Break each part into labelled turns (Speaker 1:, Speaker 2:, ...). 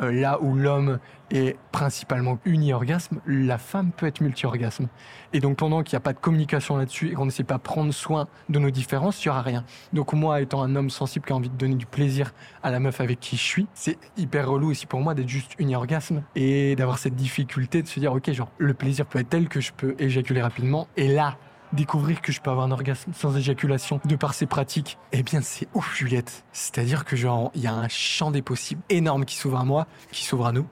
Speaker 1: euh, là où l'homme est principalement uni-orgasme, la femme peut être multi-orgasme. Et donc pendant qu'il n'y a pas de communication là-dessus et qu'on ne sait pas prendre soin de nos différences, il n'y aura rien. Donc moi, étant un homme sensible qui a envie de donner du plaisir à la meuf avec qui je suis, c'est hyper relou aussi pour moi d'être juste uni-orgasme et d'avoir cette difficulté de se dire, ok, genre, le plaisir peut être tel que je peux éjaculer rapidement. Et là, découvrir que je peux avoir un orgasme sans éjaculation de par ces pratiques, eh bien c'est ouf Juliette. C'est-à-dire que genre il y a un champ des possibles énorme qui s'ouvre à moi, qui s'ouvre à nous.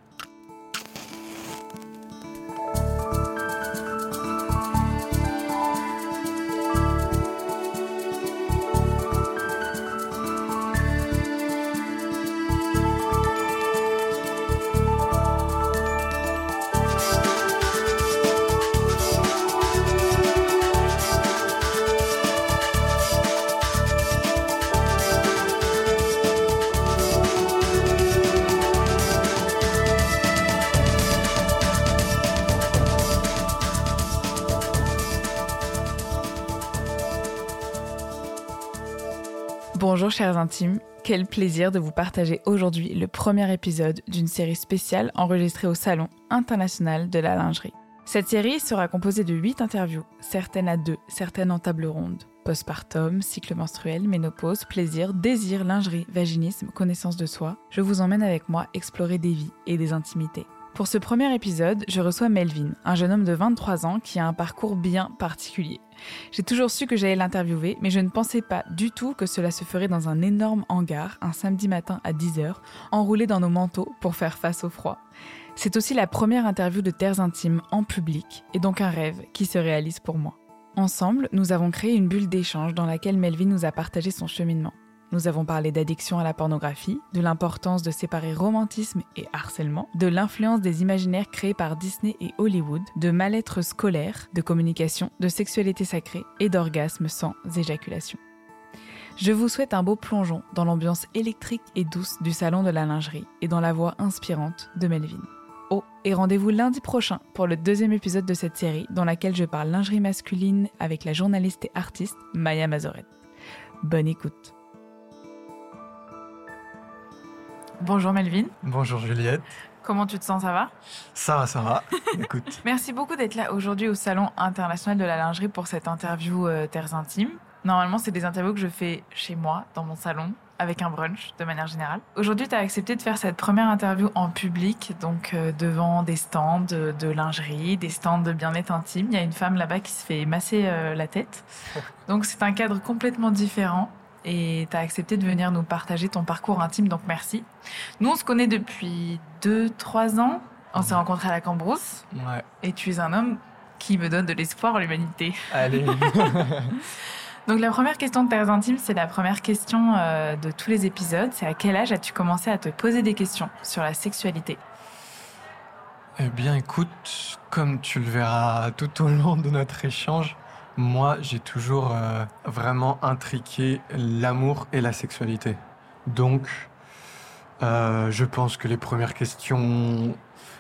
Speaker 2: Chers intimes, quel plaisir de vous partager aujourd'hui le premier épisode d'une série spéciale enregistrée au Salon international de la lingerie. Cette série sera composée de 8 interviews, certaines à deux, certaines en table ronde. Postpartum, cycle menstruel, ménopause, plaisir, désir, lingerie, vaginisme, connaissance de soi. Je vous emmène avec moi explorer des vies et des intimités. Pour ce premier épisode, je reçois Melvin, un jeune homme de 23 ans qui a un parcours bien particulier. J'ai toujours su que j'allais l'interviewer, mais je ne pensais pas du tout que cela se ferait dans un énorme hangar, un samedi matin à 10h, enroulé dans nos manteaux pour faire face au froid. C'est aussi la première interview de Terres Intimes en public, et donc un rêve qui se réalise pour moi. Ensemble, nous avons créé une bulle d'échange dans laquelle Melvin nous a partagé son cheminement. Nous avons parlé d'addiction à la pornographie, de l'importance de séparer romantisme et harcèlement, de l'influence des imaginaires créés par Disney et Hollywood, de mal-être scolaire, de communication, de sexualité sacrée et d'orgasme sans éjaculation. Je vous souhaite un beau plongeon dans l'ambiance électrique et douce du salon de la lingerie et dans la voix inspirante de Melvin. Oh, et rendez-vous lundi prochain pour le deuxième épisode de cette série dans laquelle je parle lingerie masculine avec la journaliste et artiste Maya Mazoret. Bonne écoute. Bonjour Melvin.
Speaker 1: Bonjour Juliette.
Speaker 2: Comment tu te sens, ça va?
Speaker 1: Ça va, ça va. Écoute.
Speaker 2: Merci beaucoup d'être là aujourd'hui au Salon international de la lingerie pour cette interview euh, Terres Intimes. Normalement, c'est des interviews que je fais chez moi, dans mon salon, avec un brunch de manière générale. Aujourd'hui, tu as accepté de faire cette première interview en public, donc euh, devant des stands de, de, lingerie, des stands de bien-être intime. Il y a une femme là-bas qui se fait masser euh, la tête. Donc c'est un cadre complètement différent et tu as accepté de venir nous partager ton parcours intime, donc merci. Nous, on se connaît depuis 2-3 ans. On s'est rencontrés à la Cambrousse.
Speaker 1: Ouais.
Speaker 2: Et tu es un homme qui me donne de l'espoir en l'humanité.
Speaker 1: Allez.
Speaker 2: donc la première question de Terres Intimes, c'est la première question euh, de tous les épisodes. C'est à quel âge as-tu commencé à te poser des questions sur la sexualité?
Speaker 1: Eh bien écoute, comme tu le verras tout au long de notre échange, moi, j'ai toujours euh, vraiment intriqué l'amour et la sexualité. Donc, euh, je pense que les premières questions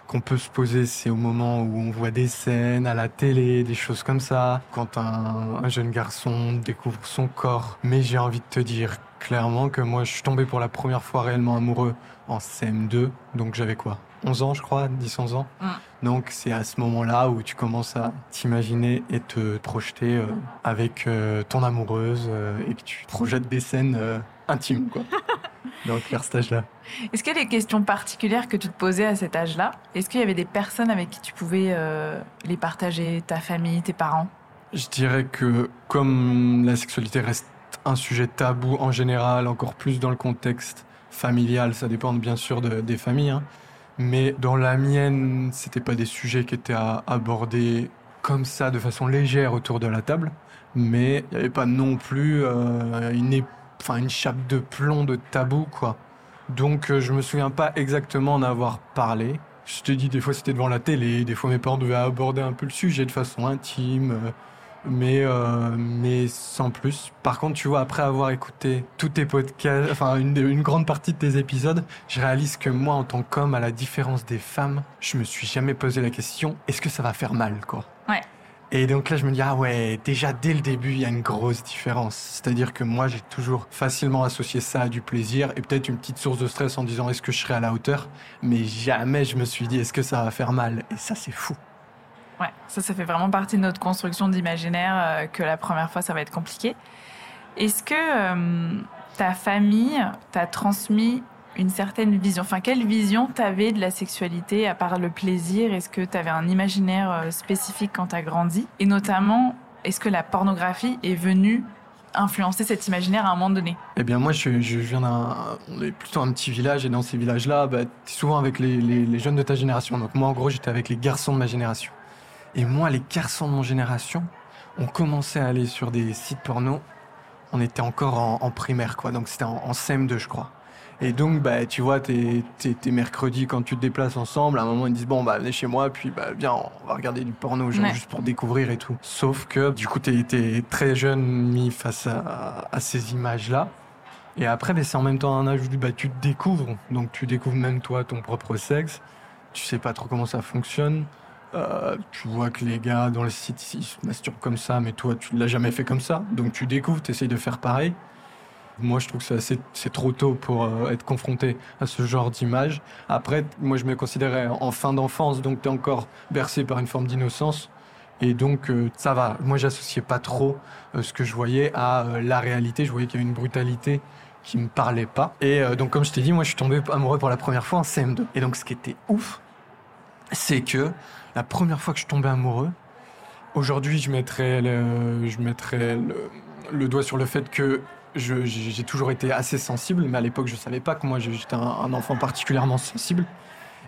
Speaker 1: qu'on peut se poser, c'est au moment où on voit des scènes à la télé, des choses comme ça, quand un, un jeune garçon découvre son corps. Mais j'ai envie de te dire clairement que moi, je suis tombé pour la première fois réellement amoureux en CM2, donc j'avais quoi? 11 ans, je crois, 10-11 ans.
Speaker 2: Mm.
Speaker 1: Donc c'est à ce moment-là où tu commences à t'imaginer et te projeter euh, avec euh, ton amoureuse euh, et que tu projettes des scènes intimes, quoi. Donc vers cet âge-là.
Speaker 2: Est-ce qu'il y a des questions particulières que tu te posais à cet âge-là? Est-ce qu'il y avait des personnes avec qui tu pouvais les partager, ta famille, tes parents?
Speaker 1: Je dirais que comme la sexualité reste un sujet tabou en général, encore plus dans le contexte familial, ça dépend bien sûr de, des familles, hein, mais dans la mienne, c'était pas des sujets qui étaient à aborder comme ça de façon légère autour de la table, mais il n'y avait pas non plus euh, une, enfin, une chape de plomb de tabou, quoi. Donc euh, je me souviens pas exactement en avoir parlé. Je te dis, des fois c'était devant la télé, des fois mes parents devaient aborder un peu le sujet de façon intime, euh, mais, euh, mais sans plus. Par contre, tu vois, après avoir écouté tous tes podcasts, enfin une, une grande partie de tes épisodes, je réalise que moi, en tant qu'homme, à la différence des femmes, je me suis jamais posé la question est-ce que ça va faire mal, quoi?
Speaker 2: Ouais.
Speaker 1: Et donc là, je me dis, ah ouais, déjà dès le début, il y a une grosse différence. C'est-à-dire que moi, j'ai toujours facilement associé ça à du plaisir et peut-être une petite source de stress en disant, est-ce que je serai à la hauteur? Mais jamais je me suis dit, est-ce que ça va faire mal? Et ça, c'est fou.
Speaker 2: Ouais, ça, ça fait vraiment partie de notre construction d'imaginaire euh, que la première fois, ça va être compliqué. Est-ce que euh, ta famille t'a transmis une certaine vision? Enfin, quelle vision t'avais de la sexualité à part le plaisir? Est-ce que tu avais un imaginaire euh, spécifique quand t'as grandi? Et notamment, est-ce que la pornographie est venue influencer cet imaginaire à un moment donné?
Speaker 1: Eh bien, moi, je, viens d'un. On est plutôt un petit village, et dans ces villages-là, bah, es souvent avec les, jeunes de ta génération. Donc, moi, en gros, j'étais avec les garçons de ma génération. Et moi, les garçons de mon génération, on commençait à aller sur des sites porno. On était encore en, primaire, quoi. Donc, c'était en, en CM2, je crois. Et donc, bah, tu vois, t'es, t'es, mercredi quand tu te déplaces ensemble. À un moment, ils disent bon, bah, venez chez moi, puis bah, viens, on va regarder du porno, genre, juste pour découvrir et tout. Sauf que, du coup, t'es, très jeune mis face à, à ces images-là. Et après, bah, c'est en même temps un âge où bah, tu te découvres. Donc, tu découvres même toi ton propre sexe. Tu sais pas trop comment ça fonctionne. Euh, tu vois que les gars dans le site ils se masturbent comme ça, mais toi tu l'as jamais fait comme ça. Donc tu découvres, tu essayes de faire pareil. Moi, je trouve que c'est, trop tôt pour euh, être confronté à ce genre d'image. Après, moi, je me considérais en fin d'enfance, donc tu es encore bercé par une forme d'innocence. Et donc, euh, ça va. Moi, j'associais pas trop ce que je voyais à la réalité. Je voyais qu'il y avait une brutalité qui me parlait pas. Et donc, comme je t'ai dit, moi, je suis tombé amoureux pour la première fois en CM2. Et donc, ce qui était ouf, c'est que la première fois que je tombé amoureux, aujourd'hui, je mettrais le, je mettrais le, le doigt sur le fait que j'ai toujours été assez sensible, mais à l'époque, je savais pas que moi, j'étais un, enfant particulièrement sensible.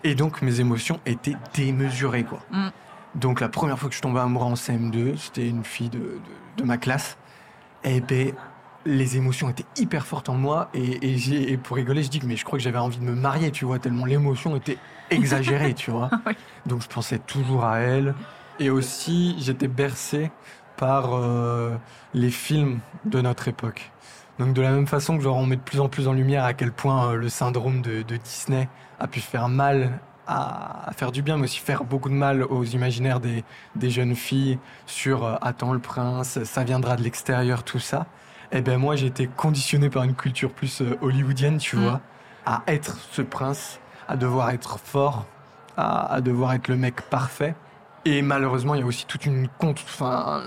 Speaker 1: Et donc, mes émotions étaient démesurées, quoi. Mm. Donc, la première fois que je tombais amoureux en CM2, c'était une fille de, de, ma classe. Et eh ben, les émotions étaient hyper fortes en moi. Et, et, pour rigoler, je dis que mais je crois que j'avais envie de me marier, tu vois, tellement l'émotion était exagérée, tu vois. Donc, je pensais toujours à elle. Et aussi, j'étais bercé par euh, les films de notre époque. Donc de la même façon que genre on met de plus en plus en lumière à quel point euh, le syndrome de, Disney a pu faire mal à, faire du bien, mais aussi faire beaucoup de mal aux imaginaires des, jeunes filles sur euh, Attends le prince, ça viendra de l'extérieur, tout ça. Eh ben moi j'ai été conditionné par une culture plus euh, hollywoodienne, tu mm. vois, à être ce prince, à devoir être fort, à devoir être le mec parfait. Et malheureusement, il y a aussi toute une, enfin,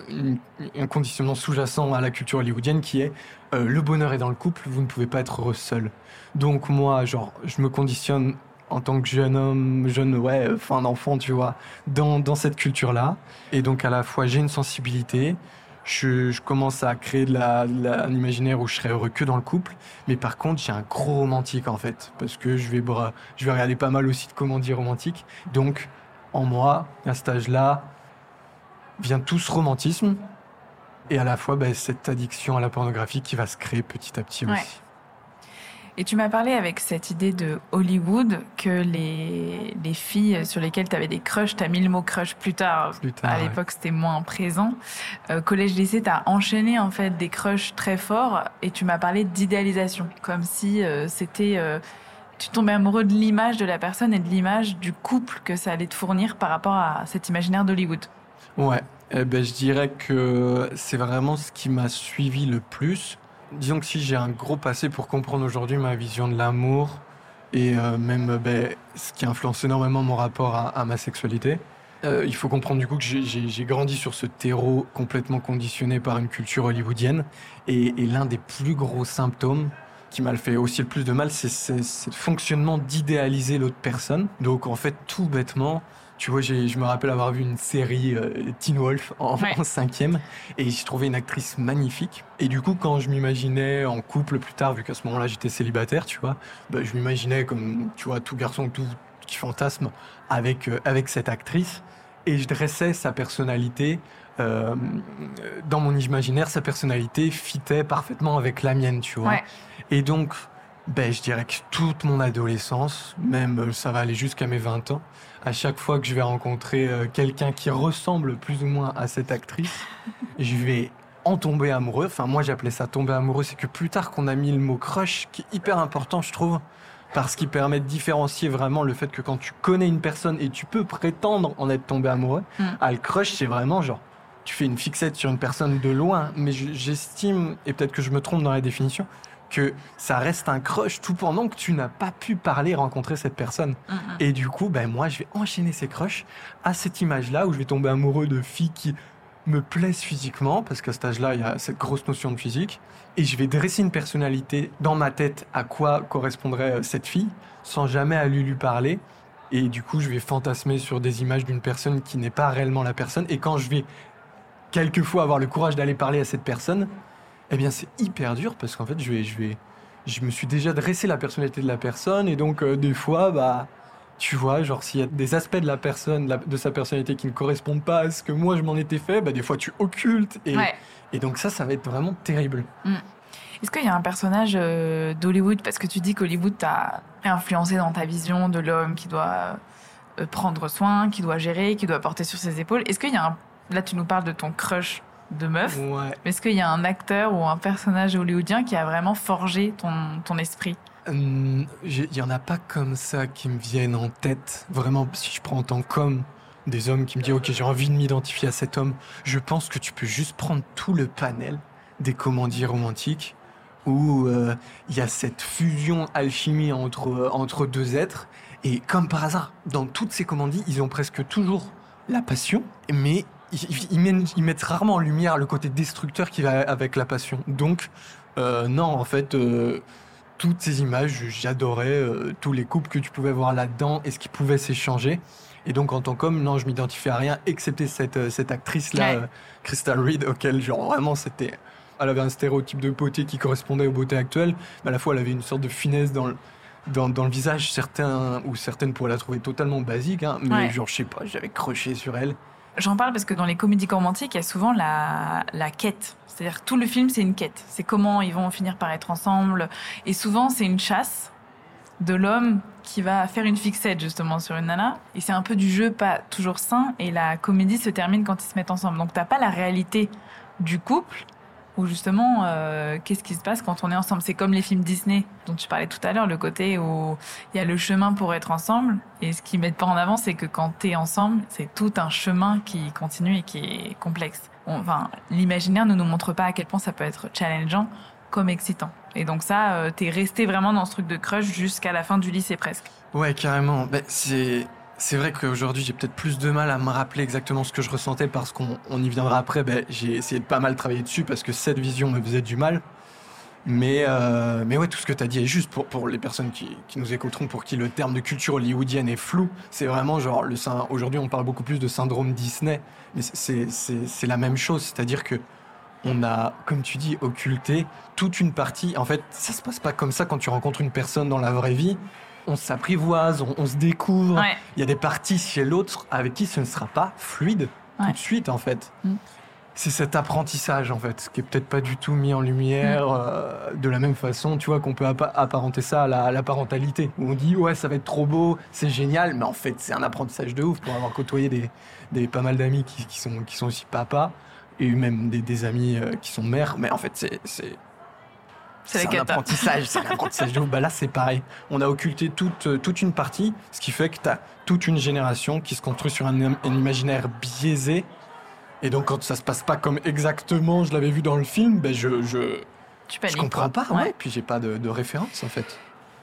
Speaker 1: un conditionnement sous-jacent à la culture hollywoodienne qui est euh, le bonheur est dans le couple, vous ne pouvez pas être heureux seul. Donc moi, genre, je me conditionne en tant que jeune homme, jeune, ouais, euh, fin d'enfant, tu vois, dans, dans cette culture-là. Et donc à la fois, j'ai une sensibilité, je, je, commence à créer de la, un imaginaire où je serais heureux que dans le couple. Mais par contre, j'ai un gros romantique en fait, parce que je vais, je vais regarder pas mal aussi de comédies romantiques. Donc en moi, à cet âge-là, vient tout ce romantisme et à la fois ben, cette addiction à la pornographie qui va se créer petit à petit aussi.
Speaker 2: Et tu m'as parlé avec cette idée de Hollywood que les, les filles sur lesquelles tu avais des crushs, tu as mis le mot crush plus tard. Plus tard à l'époque, c'était moins présent. Euh, collège-lycée, tu as enchaîné en fait des crushs très forts et tu m'as parlé d'idéalisation, comme si euh, c'était euh, tu tombais amoureux de l'image de la personne et de l'image du couple que ça allait te fournir par rapport à cet imaginaire d'Hollywood.
Speaker 1: Ouais, eh ben, je dirais que c'est vraiment ce qui m'a suivi le plus. Disons que si j'ai un gros passé pour comprendre aujourd'hui ma vision de l'amour et euh, même ben, ce qui influence énormément mon rapport à, ma sexualité, euh, il faut comprendre du coup que j'ai grandi sur ce terreau complètement conditionné par une culture hollywoodienne. Et, et l'un des plus gros symptômes qui m'a fait aussi le plus de mal, c'est ce fonctionnement d'idéaliser l'autre personne. Donc en fait, tout bêtement, tu vois, je me rappelle avoir vu une série euh, Teen Wolf en, cinquième et j'ai trouvé une actrice magnifique. Et du coup, quand je m'imaginais en couple plus tard, vu qu'à ce moment-là j'étais célibataire, tu vois, bah, je m'imaginais comme, tu vois, tout garçon tout qui fantasme avec, euh, avec cette actrice et je dressais sa personnalité euh, dans mon imaginaire, sa personnalité fitait parfaitement avec la mienne, tu vois. Et donc, ben, je dirais que toute mon adolescence, même euh, ça va aller jusqu'à mes 20 ans, à chaque fois que je vais rencontrer euh, quelqu'un qui ressemble plus ou moins à cette actrice, je vais en tomber amoureux. Enfin, moi, j'appelais ça tomber amoureux. C'est que plus tard qu'on a mis le mot crush, qui est hyper important, je trouve, parce qu'il permet de différencier vraiment le fait que quand tu connais une personne et tu peux prétendre en être tombé amoureux, mm. ah, le crush, c'est vraiment genre tu fais une fixette sur une personne de loin, mais j'estime, et peut-être que je me trompe dans la définition, que ça reste un crush tout pendant que tu n'as pas pu parler, rencontrer cette personne. Mm, mm. Et du coup, ben moi, je vais enchaîner ces crushs à cette image-là où je vais tomber amoureux de filles qui me plaisent physiquement, parce qu'à cet âge-là, il y a cette grosse notion de physique, et je vais dresser une personnalité dans ma tête à quoi correspondrait euh, cette fille, sans jamais aller lui parler. Et du coup, je vais fantasmer sur des images d'une personne qui n'est pas réellement la personne. Et quand je vais quelquefois avoir le courage d'aller parler à cette personne, eh bien, c'est hyper dur parce qu'en fait, je vais, je vais, je me suis déjà dressé la personnalité de la personne et donc euh, des fois, bah, tu vois, genre s'il y a des aspects de la personne, de sa personnalité qui ne correspondent pas à ce que moi je m'en étais fait, bah des fois tu occultes et, et donc ça, ça va être vraiment terrible. Mm.
Speaker 2: Est-ce qu'il y a un personnage euh, d'Hollywood parce que tu dis qu'Hollywood t'a influencé dans ta vision de l'homme qui doit euh, prendre soin, qui doit gérer, qui doit porter sur ses épaules. Est-ce qu'il y a un là tu nous parles de ton crush de meuf. Est-ce qu'il y a un acteur ou un personnage hollywoodien qui a vraiment forgé ton, ton esprit?
Speaker 1: Hum, Il n'y en a pas comme ça qui me viennent en tête. Vraiment, si je prends en tant qu'homme, des hommes qui me disent Ok, j'ai envie de m'identifier à cet homme, je pense que tu peux juste prendre tout le panel des commandiers romantiques où euh, il y a cette fusion alchimie entre, euh, entre deux êtres. Et comme par hasard, dans toutes ces commandies, ils ont presque toujours la passion, mais ils, mettent, rarement en lumière le côté destructeur qui va avec la passion. Donc, euh, non, en fait, euh, toutes ces images, j'adorais euh, tous les couples que tu pouvais voir là-dedans et ce qui pouvait s'échanger. Et donc, en tant qu'homme, non, je m'identifiais à rien, excepté cette, cette actrice-là, Crystal Reed, auquel, genre, vraiment, c'était. Elle avait un stéréotype de beauté qui correspondait aux beautés actuelles, mais à la fois, elle avait une sorte de finesse dans le, dans, dans le visage. Certains ou certaines pourraient la trouver totalement basique, hein, mais genre, je sais pas, j'avais croché sur elle.
Speaker 2: J'en parle parce que dans les comédies romantiques, il y a souvent la, quête. C'est-à-dire tout le film, c'est une quête. C'est comment ils vont finir par être ensemble. Et souvent, c'est une chasse de l'homme qui va faire une fixette justement sur une nana. Et c'est un peu du jeu pas toujours sain. Et la comédie se termine quand ils se mettent ensemble. Donc t'as pas la réalité du couple justement euh, qu'est-ce qui se passe quand on est ensemble? C'est comme les films Disney dont tu parlais tout à l'heure, le côté où il y a le chemin pour être ensemble et ce qu'ils mettent pas en avant, c'est que quand tu es ensemble, c'est tout un chemin qui continue et qui est complexe. enfin, l'imaginaire ne nous montre pas à quel point ça peut être challengeant comme excitant. Et donc ça, euh, tu es resté vraiment dans ce truc de crush jusqu'à la fin du lycée presque.
Speaker 1: Ouais, carrément. Ben, c'est c'est vrai qu'aujourd'hui, j'ai peut-être plus de mal à me rappeler exactement ce que je ressentais parce qu'on y viendra après. Ben, j'ai essayé de pas mal travailler dessus parce que cette vision me faisait du mal. Mais, euh, mais ouais, tout ce que tu as dit est juste pour, pour les personnes qui, qui, nous écouteront, pour qui le terme de culture hollywoodienne est flou. C'est vraiment genre, aujourd'hui, on parle beaucoup plus de syndrome Disney, mais c'est la même chose. C'est-à-dire que on a, comme tu dis, occulté toute une partie. En fait, ça se passe pas comme ça quand tu rencontres une personne dans la vraie vie on s'apprivoise, on, se découvre. Il y a des parties chez l'autre avec qui ce ne sera pas fluide tout de suite, en fait. Mm. C'est cet apprentissage, en fait, qui est peut-être pas du tout mis en lumière mm. euh, de la même façon, tu vois, qu'on peut apparenter ça à la, parentalité. Où on dit, ouais, ça va être trop beau, c'est génial, mais en fait, c'est un apprentissage de ouf pour avoir côtoyé des, des pas mal d'amis qui, sont, qui sont aussi papas et même des, amis euh, qui sont mères. Mais en fait, c'est c'est un apprentissage, c'est un apprentissage. Bah là, c'est pareil. On a occulté toute, euh, toute une partie, ce qui fait que tu as toute une génération qui se construit sur un, imaginaire biaisé. Et donc, quand ça se passe pas comme exactement je l'avais vu dans le film, ben je, je, je comprends pas. Ouais. Puis j'ai pas de, de référence, en fait.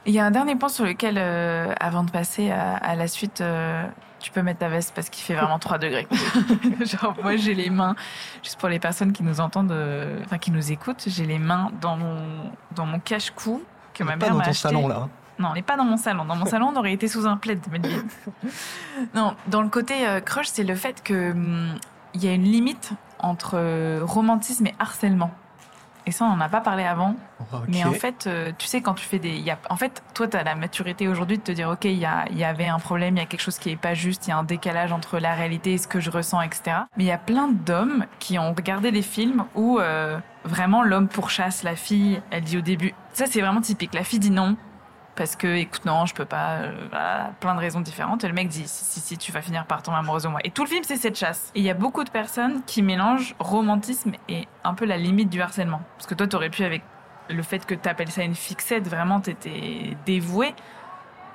Speaker 2: Il y a un dernier point sur lequel, euh, avant de passer à, la suite, euh, tu peux mettre ta veste parce qu'il fait vraiment 3 degrés. Genre, moi, j'ai les mains, juste pour les personnes qui nous entendent, euh, enfin, qui nous écoutent, j'ai les mains dans mon, dans mon cache-cou
Speaker 1: que ma mère m'a acheté. Pas dans ton salon, là. Hein.
Speaker 2: Non, on n'est pas dans mon salon. Dans mon salon, on aurait été sous un plaid. non, dans le côté crush, c'est le fait qu'il hum, il y a une limite entre romantisme et harcèlement. Et ça, on n'en a pas parlé avant. Mais en fait, euh, tu sais, quand tu fais des. Y a, en fait, toi, tu as la maturité aujourd'hui de te dire OK, il y, a, y avait un problème, il y a quelque chose qui n'est pas juste, il y a un décalage entre la réalité et ce que je ressens, etc. Mais il y a plein d'hommes qui ont regardé des films où euh, vraiment l'homme pourchasse la fille, elle dit au début. Ça, c'est vraiment typique. La fille dit non, parce que écoute non je peux pas euh, plein de raisons différentes. Et le mec dit si, si tu vas finir par tomber amoureuse de moi. Et tout le film c'est cette chasse. Et il y a beaucoup de personnes qui mélangent romantisme et un peu la limite du harcèlement. Parce que toi t'aurais pu avec le fait que tu appelles ça une fixette vraiment t'étais dévoué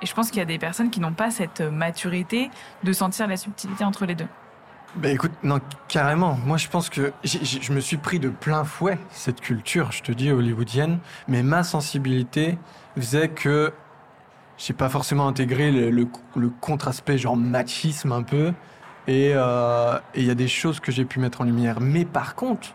Speaker 2: et je pense qu'il y a des personnes qui n'ont pas cette maturité de sentir la subtilité entre les deux.
Speaker 1: Bah écoute, non, carrément. Moi, je pense que je me suis pris de plein fouet cette culture, je te dis, hollywoodienne. Mais ma sensibilité faisait que j'ai pas forcément intégré le, le, contre-aspect genre machisme un peu. Euh, et il y a des choses que j'ai pu mettre en lumière. Mais par contre,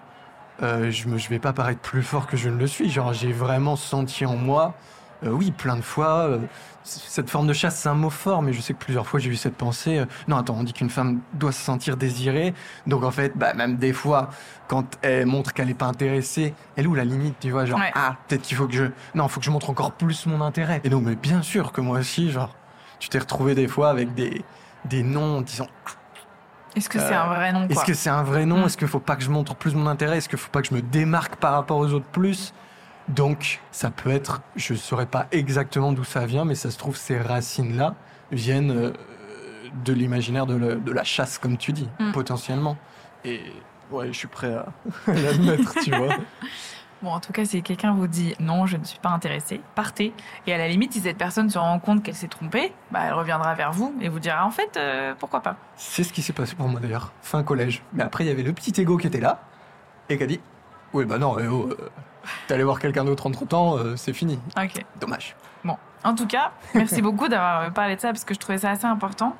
Speaker 1: euh, je ne vais pas paraître plus fort que je ne le suis. Genre, j'ai vraiment senti en moi, euh, oui, plein de fois, euh, cette forme de chasse, c'est un mot fort, mais je sais que plusieurs fois j'ai eu cette pensée. non, attends, on dit qu'une femme doit se sentir désirée. Donc en fait, bah, même des fois, quand elle montre qu'elle n'est pas intéressée, elle est où la limite, tu vois Genre, ah, peut-être qu'il faut que je. Non, il faut que je montre encore plus mon intérêt. Et donc, mais bien sûr que moi aussi, genre, tu t'es retrouvé des fois avec des, des noms disant
Speaker 2: est-ce que c'est un vrai nom
Speaker 1: Est-ce que c'est un vrai nom? Est-ce qu'il faut pas que je montre plus mon intérêt? Est-ce qu'il faut pas que je me démarque par rapport aux autres plus? Donc, ça peut être, je saurais pas exactement d'où ça vient, mais ça se trouve ces racines-là viennent euh, de l'imaginaire de, la chasse, comme tu dis, mm. potentiellement. Et ouais, je suis prêt à l'admettre, tu vois.
Speaker 2: Bon, en tout cas, si quelqu'un vous dit non, je ne suis pas intéressé, partez. Et à la limite, si cette personne se rend compte qu'elle s'est trompée, bah, elle reviendra vers vous et vous dira en fait, euh, pourquoi pas.
Speaker 1: C'est ce qui s'est passé pour moi d'ailleurs, fin collège. Mais après, il y avait le petit ego qui était là et qui a dit Oui, bah non, eh oh, euh, allé voir quelqu'un d'autre entre temps, euh, c'est fini.
Speaker 2: Ok.
Speaker 1: Dommage.
Speaker 2: Bon, en tout cas, merci beaucoup d'avoir parlé de ça parce que je trouvais ça assez important.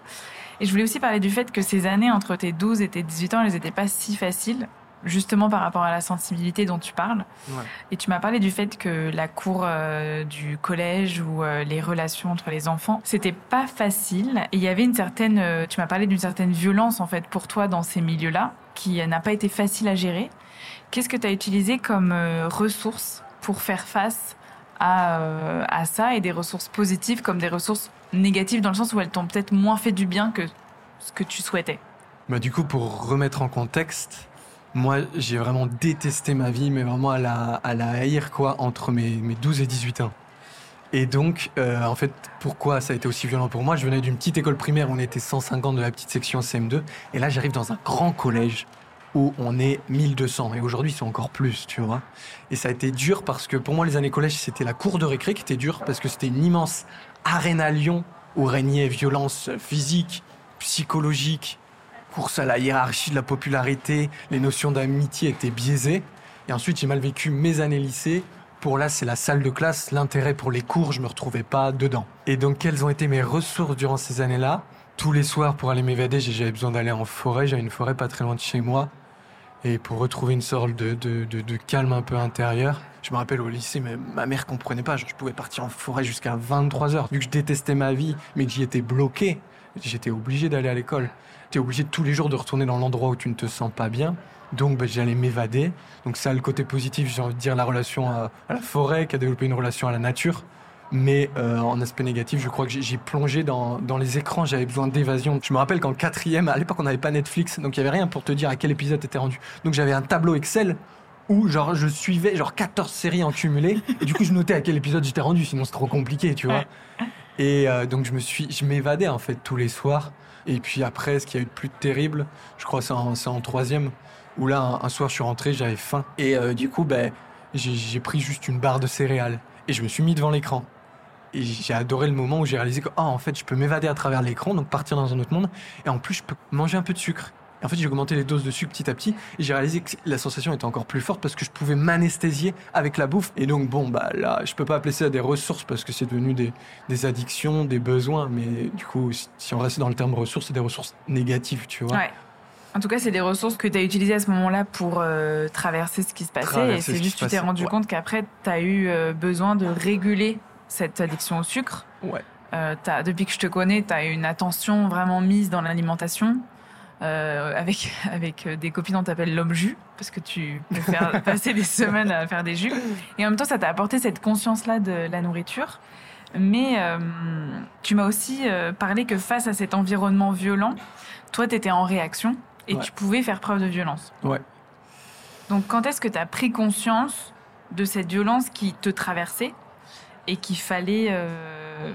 Speaker 2: Et je voulais aussi parler du fait que ces années entre tes 12 et tes 18 ans, elles n'étaient pas si faciles justement par rapport à la sensibilité dont tu parles. Et tu m'as parlé du fait que la cour euh, du collège ou euh, les relations entre les enfants, c'était pas facile. Et il y avait une certaine, euh, tu m'as parlé d'une certaine violence en fait pour toi dans ces milieux-là, qui n'a pas été facile à gérer. Qu'est-ce que tu as utilisé comme ressources pour faire face à, à ça et des ressources positives comme des ressources négatives dans le sens où elles t'ont peut-être moins fait du bien que ce que tu souhaitais?
Speaker 1: Bah, Du coup, pour remettre en contexte, moi, j'ai vraiment détesté ma vie, mais vraiment à la, à la haïr, quoi, entre mes, mes 12 et 18 ans. Et donc, euh, en fait, pourquoi ça a été aussi violent pour moi? Je venais d'une petite école primaire, on était 150 de la petite section CM2, et là, j'arrive dans un grand collège où on est 1200, et aujourd'hui, c'est encore plus, tu vois. Et ça a été dur parce que pour moi, les années collège, c'était la cour de récré qui était dure, parce que c'était une immense arène à Lyon où régnait violence physique, psychologique, course à la hiérarchie de la popularité, les notions d'amitié étaient biaisées. Et ensuite, j'ai mal vécu mes années lycée. Pour là, c'est la salle de classe, l'intérêt pour les cours, je me retrouvais pas dedans. Et donc, quelles ont été mes ressources durant ces années-là? Tous les soirs, pour aller m'évader, j'avais besoin d'aller en forêt. J'avais une forêt pas très loin de chez moi. Et pour retrouver une sorte de, de, de, calme un peu intérieur, je me rappelle au lycée, mais ma mère comprenait pas. je pouvais partir en forêt jusqu'à 23 heures. Vu que je détestais ma vie, mais que j'y étais bloqué, j'étais obligé d'aller à l'école es obligé tous les jours de retourner dans l'endroit où tu ne te sens pas bien. Donc ben, j'allais m'évader. Donc ça, le côté positif, j'ai envie de dire la relation à, la forêt, qui a développé une relation à la nature. Mais euh, en aspect négatif, je crois que j'ai plongé dans, les écrans, j'avais besoin d'évasion. Je me rappelle qu'en quatrième, à l'époque on n'avait pas Netflix, donc il n'y avait rien pour te dire à quel épisode t'étais rendu. Donc j'avais un tableau Excel où genre je suivais genre 14 séries en cumulé, et du coup je notais à quel épisode j'étais rendu, sinon c'est trop compliqué, tu vois. Et euh, donc je me suis, je m'évadais en fait tous les soirs. Et puis après, ce qu'il y a eu de plus terrible, je crois c'est en, en, troisième, où là, un, soir, je suis rentré, j'avais faim. Et euh, du coup, ben, j'ai pris juste une barre de céréales. Et je me suis mis devant l'écran. Et j'ai adoré le moment où j'ai réalisé que, oh, en fait, je peux m'évader à travers l'écran, donc partir dans un autre monde. Et en plus, je peux manger un peu de sucre en fait, j'ai augmenté les doses de sucre petit à petit et j'ai réalisé que la sensation était encore plus forte parce que je pouvais m'anesthésier avec la bouffe. Et donc, bon, bah là, je peux pas appeler ça des ressources parce que c'est devenu des, des, addictions, des besoins. Mais du coup, si on reste dans le terme ressources, c'est des ressources négatives, tu vois.
Speaker 2: Ouais. En tout cas, c'est des ressources que tu as utilisées à ce moment-là pour euh, traverser ce qui se passait. et c'est juste que tu t'es rendu compte qu'après, tu as eu euh, besoin de réguler cette addiction au sucre.
Speaker 1: Ouais.
Speaker 2: Euh, as, depuis que je te connais, tu as une attention vraiment mise dans l'alimentation. Euh, avec avec euh, des copines on t'appelle l'homme jus parce que tu peux faire passer des semaines à faire des jus et en même temps ça t'a apporté cette conscience là de la nourriture mais euh, tu m'as aussi parlé que face à cet environnement violent toi tu étais en réaction et tu pouvais faire preuve de violence
Speaker 1: ouais
Speaker 2: donc quand est-ce que tu as pris conscience de cette violence qui te traversait? Et qu'il fallait euh,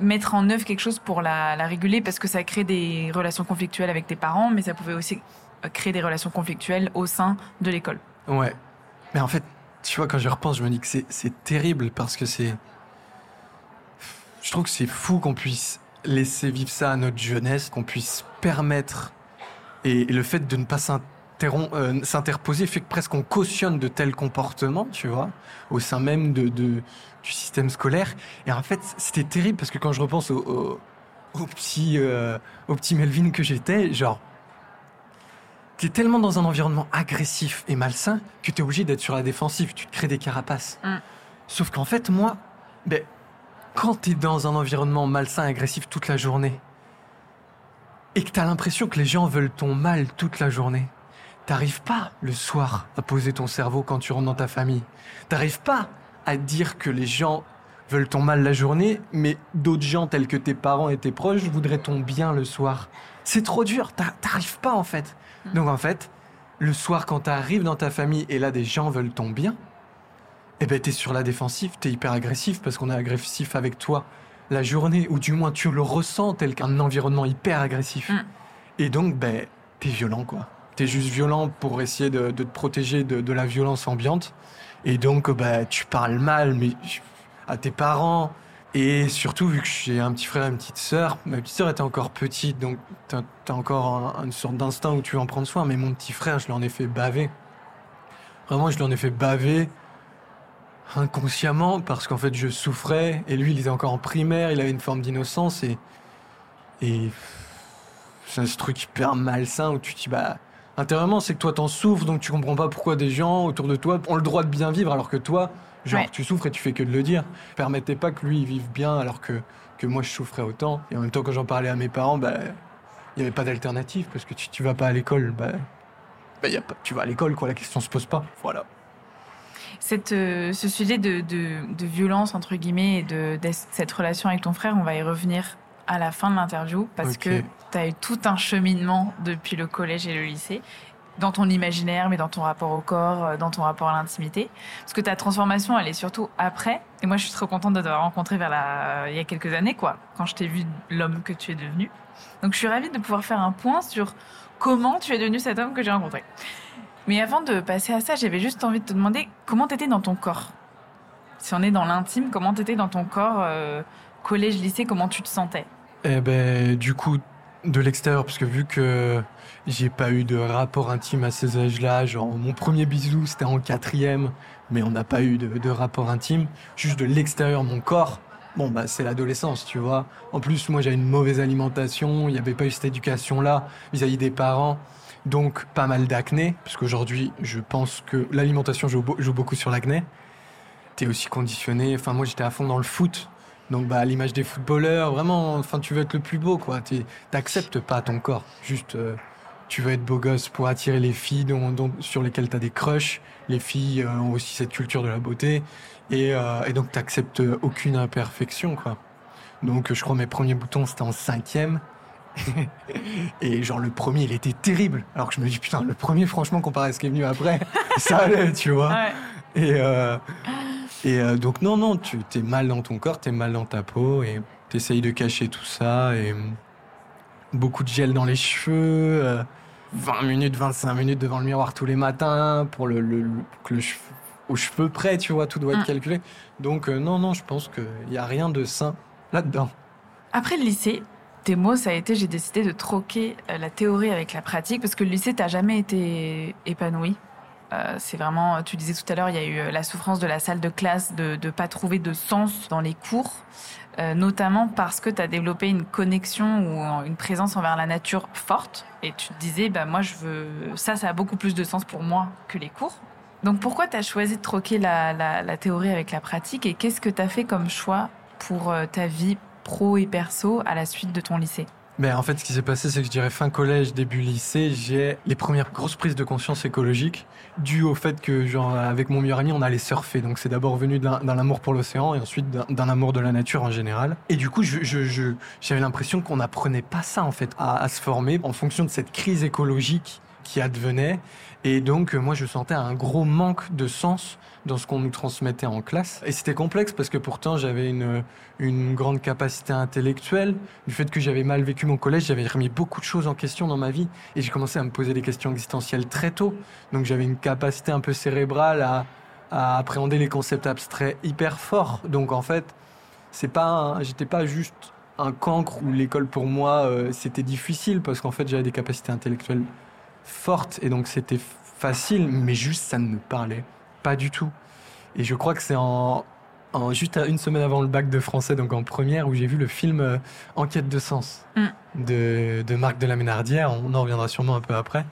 Speaker 2: mettre en œuvre quelque chose pour la, réguler parce que ça crée des relations conflictuelles avec tes parents, mais ça pouvait aussi euh, créer des relations conflictuelles au sein de l'école.
Speaker 1: Ouais. Mais en fait, tu vois, quand je repense, je me dis que c'est terrible parce que c'est. Je trouve que c'est fou qu'on puisse laisser vivre ça à notre jeunesse, qu'on puisse permettre Et, le fait de ne pas euh, s'interposer fait que presque on cautionne de tels comportements, tu vois, au sein même de, du système scolaire. Et en fait, c'était terrible parce que quand je repense au, au, petit, euh, au petit Melvin que j'étais, genre, t'es tellement dans un environnement agressif et malsain que t'es obligé d'être sur la défensive. Tu te crées des carapaces. Mm. Sauf qu'en fait, moi, ben, quand t'es dans un environnement malsain et agressif toute la journée, et que t'as l'impression que les gens veulent ton mal toute la journée, t'arrives pas le soir à poser ton cerveau quand tu rentres dans ta famille. T'arrives pas à dire que les gens veulent ton mal la journée, mais d'autres gens tels que tes parents et tes proches voudraient ton bien le soir. C'est trop dur, t'arrives pas en fait. Mm. Donc en fait, le soir quand t'arrives dans ta famille et là des gens veulent ton bien, eh ben t'es sur la défensive, t'es hyper agressif parce qu'on est agressif avec toi la journée, ou du moins tu le ressens tel qu'un environnement hyper agressif. Mm. Et donc, ben, t'es violent quoi. T'es juste violent pour essayer de, te protéger de, la violence ambiante. Et donc, ben, tu parles mal mais à tes parents, et surtout, vu que j'ai un petit frère et une petite sœur, ma petite sœur était encore petite, donc t'as as encore une sorte d'instinct où tu veux en prendre soin. Mais mon petit frère, je l'en ai fait baver. Vraiment, je l'en ai fait baver inconsciemment parce qu'en fait, je souffrais. Et lui, il était encore en primaire, il avait une forme d'innocence. Et, et c'est ce truc hyper malsain où tu te dis, bah, intérieurement, c'est que toi, t'en souffres, donc tu comprends pas pourquoi des gens autour de toi ont le droit de bien vivre alors que toi, Genre, tu souffres et tu fais que de le dire. Permettez pas que lui, il vive bien alors que, que moi, je souffrais autant. Et en même temps, quand j'en parlais à mes parents, bah, il n'y avait pas d'alternative parce que tu, tu vas pas à l'école. Bah, bah y a pas, tu vas à l'école, quoi. La question se pose pas. Voilà.
Speaker 2: Cette, euh, ce sujet de, de, de, violence, entre guillemets, et de, cette relation avec ton frère, on va y revenir à la fin de l'interview parce que tu as eu tout un cheminement depuis le collège et le lycée dans ton imaginaire, mais dans ton rapport au corps, euh, dans ton rapport à l'intimité. Parce que ta transformation, elle est surtout après. Et moi, je suis trop contente de t'avoir rencontré vers la... il y a quelques années, quoi, quand je t'ai vu l'homme que tu es devenu. Donc, je suis ravie de pouvoir faire un point sur comment tu es devenu cet homme que j'ai rencontré. Mais avant de passer à ça, j'avais juste envie de te demander comment t'étais dans ton corps. Si on est dans l'intime, comment t'étais dans ton corps, euh, collège, lycée, comment tu te sentais?
Speaker 1: Eh ben, du coup, de l'extérieur, parce que vu que j'ai pas eu de rapport intime à ces âges-là, genre mon premier bisou c'était en quatrième, mais on n'a pas eu de, rapport intime, juste de l'extérieur, mon corps, bon bah c'est l'adolescence, tu vois. En plus, moi j'avais une mauvaise alimentation, il n'y avait pas eu cette éducation-là vis-à-vis des parents, donc pas mal d'acné, parce qu'aujourd'hui je pense que l'alimentation joue, joue beaucoup sur l'acné. T'es aussi conditionné, enfin moi j'étais à fond dans le foot, donc, bah, à l'image des footballeurs, vraiment, enfin, tu veux être le plus beau, quoi. T'acceptes pas ton corps. Juste, euh, tu veux être beau gosse pour attirer les filles dont, sur lesquelles tu as des crushs. Les filles euh, ont aussi cette culture de la beauté. Et, euh, et donc, t'acceptes aucune imperfection, quoi. Donc, je crois mes premiers boutons, c'était en cinquième. et genre, le premier, il était terrible. Alors que je me dis, putain, le premier, franchement, comparé à ce qui est venu après, ça allait, tu vois. Et, et euh, donc non, non, tu es mal dans ton corps, tu es mal dans ta peau et tu essayes de cacher tout ça et beaucoup de gel dans les cheveux, 20 euh, minutes, 25 minutes devant le miroir tous les matins pour le, le, le, aux cheveux près, tu vois, tout doit être mm. calculé. Donc euh, non, non, je pense qu'il n'y a rien de sain là-dedans.
Speaker 2: Après le lycée, tes mots, ça a été j'ai décidé de troquer la théorie avec la pratique parce que le lycée, t'as jamais été épanoui euh, c'est vraiment, tu disais tout à l'heure, il y a eu euh, la souffrance de la salle de classe, de ne pas trouver de sens dans les cours, euh, notamment parce que tu as développé une connexion ou une présence envers la nature forte. Et tu te disais, bah, moi, je veux. Ça, ça a beaucoup plus de sens pour moi que les cours. Donc pourquoi tu as choisi de troquer la, la, théorie avec la pratique et qu'est-ce que tu as fait comme choix pour ta vie pro et perso à la suite de ton lycée?
Speaker 1: Mais en fait, ce qui s'est passé, c'est que je dirais fin collège, début lycée, j'ai les premières grosses prises de conscience écologique dues au fait que, genre, avec mon meilleur ami, on allait surfer. Donc, c'est d'abord venu d'un amour pour l'océan et ensuite d'un amour de la nature en général. Et du coup, j'avais je, je, l'impression qu'on n'apprenait pas ça, en fait, à, à se former en fonction de cette crise écologique qui advenait. Et donc, moi, je sentais un gros manque de sens dans ce qu'on nous transmettait en classe. Et c'était complexe parce que pourtant j'avais une, une grande capacité intellectuelle. Du fait que j'avais mal vécu mon collège, j'avais remis beaucoup de choses en question dans ma vie et j'ai commencé à me poser des questions existentielles très tôt. Donc j'avais une capacité un peu cérébrale à, appréhender les concepts abstraits hyper forts. Donc en fait, c'est pas, j'étais pas juste un cancre où l'école pour moi euh, c'était difficile parce qu'en fait j'avais des capacités intellectuelles fortes et donc c'était facile, mais juste ça ne me parlait pas du tout. Et je crois que c'est en, en, juste une semaine avant le bac de français, donc en première, où j'ai vu le film euh, Enquête de sens
Speaker 2: Mm.
Speaker 1: de, de Marc de la Ménardière. On en reviendra sûrement un peu après.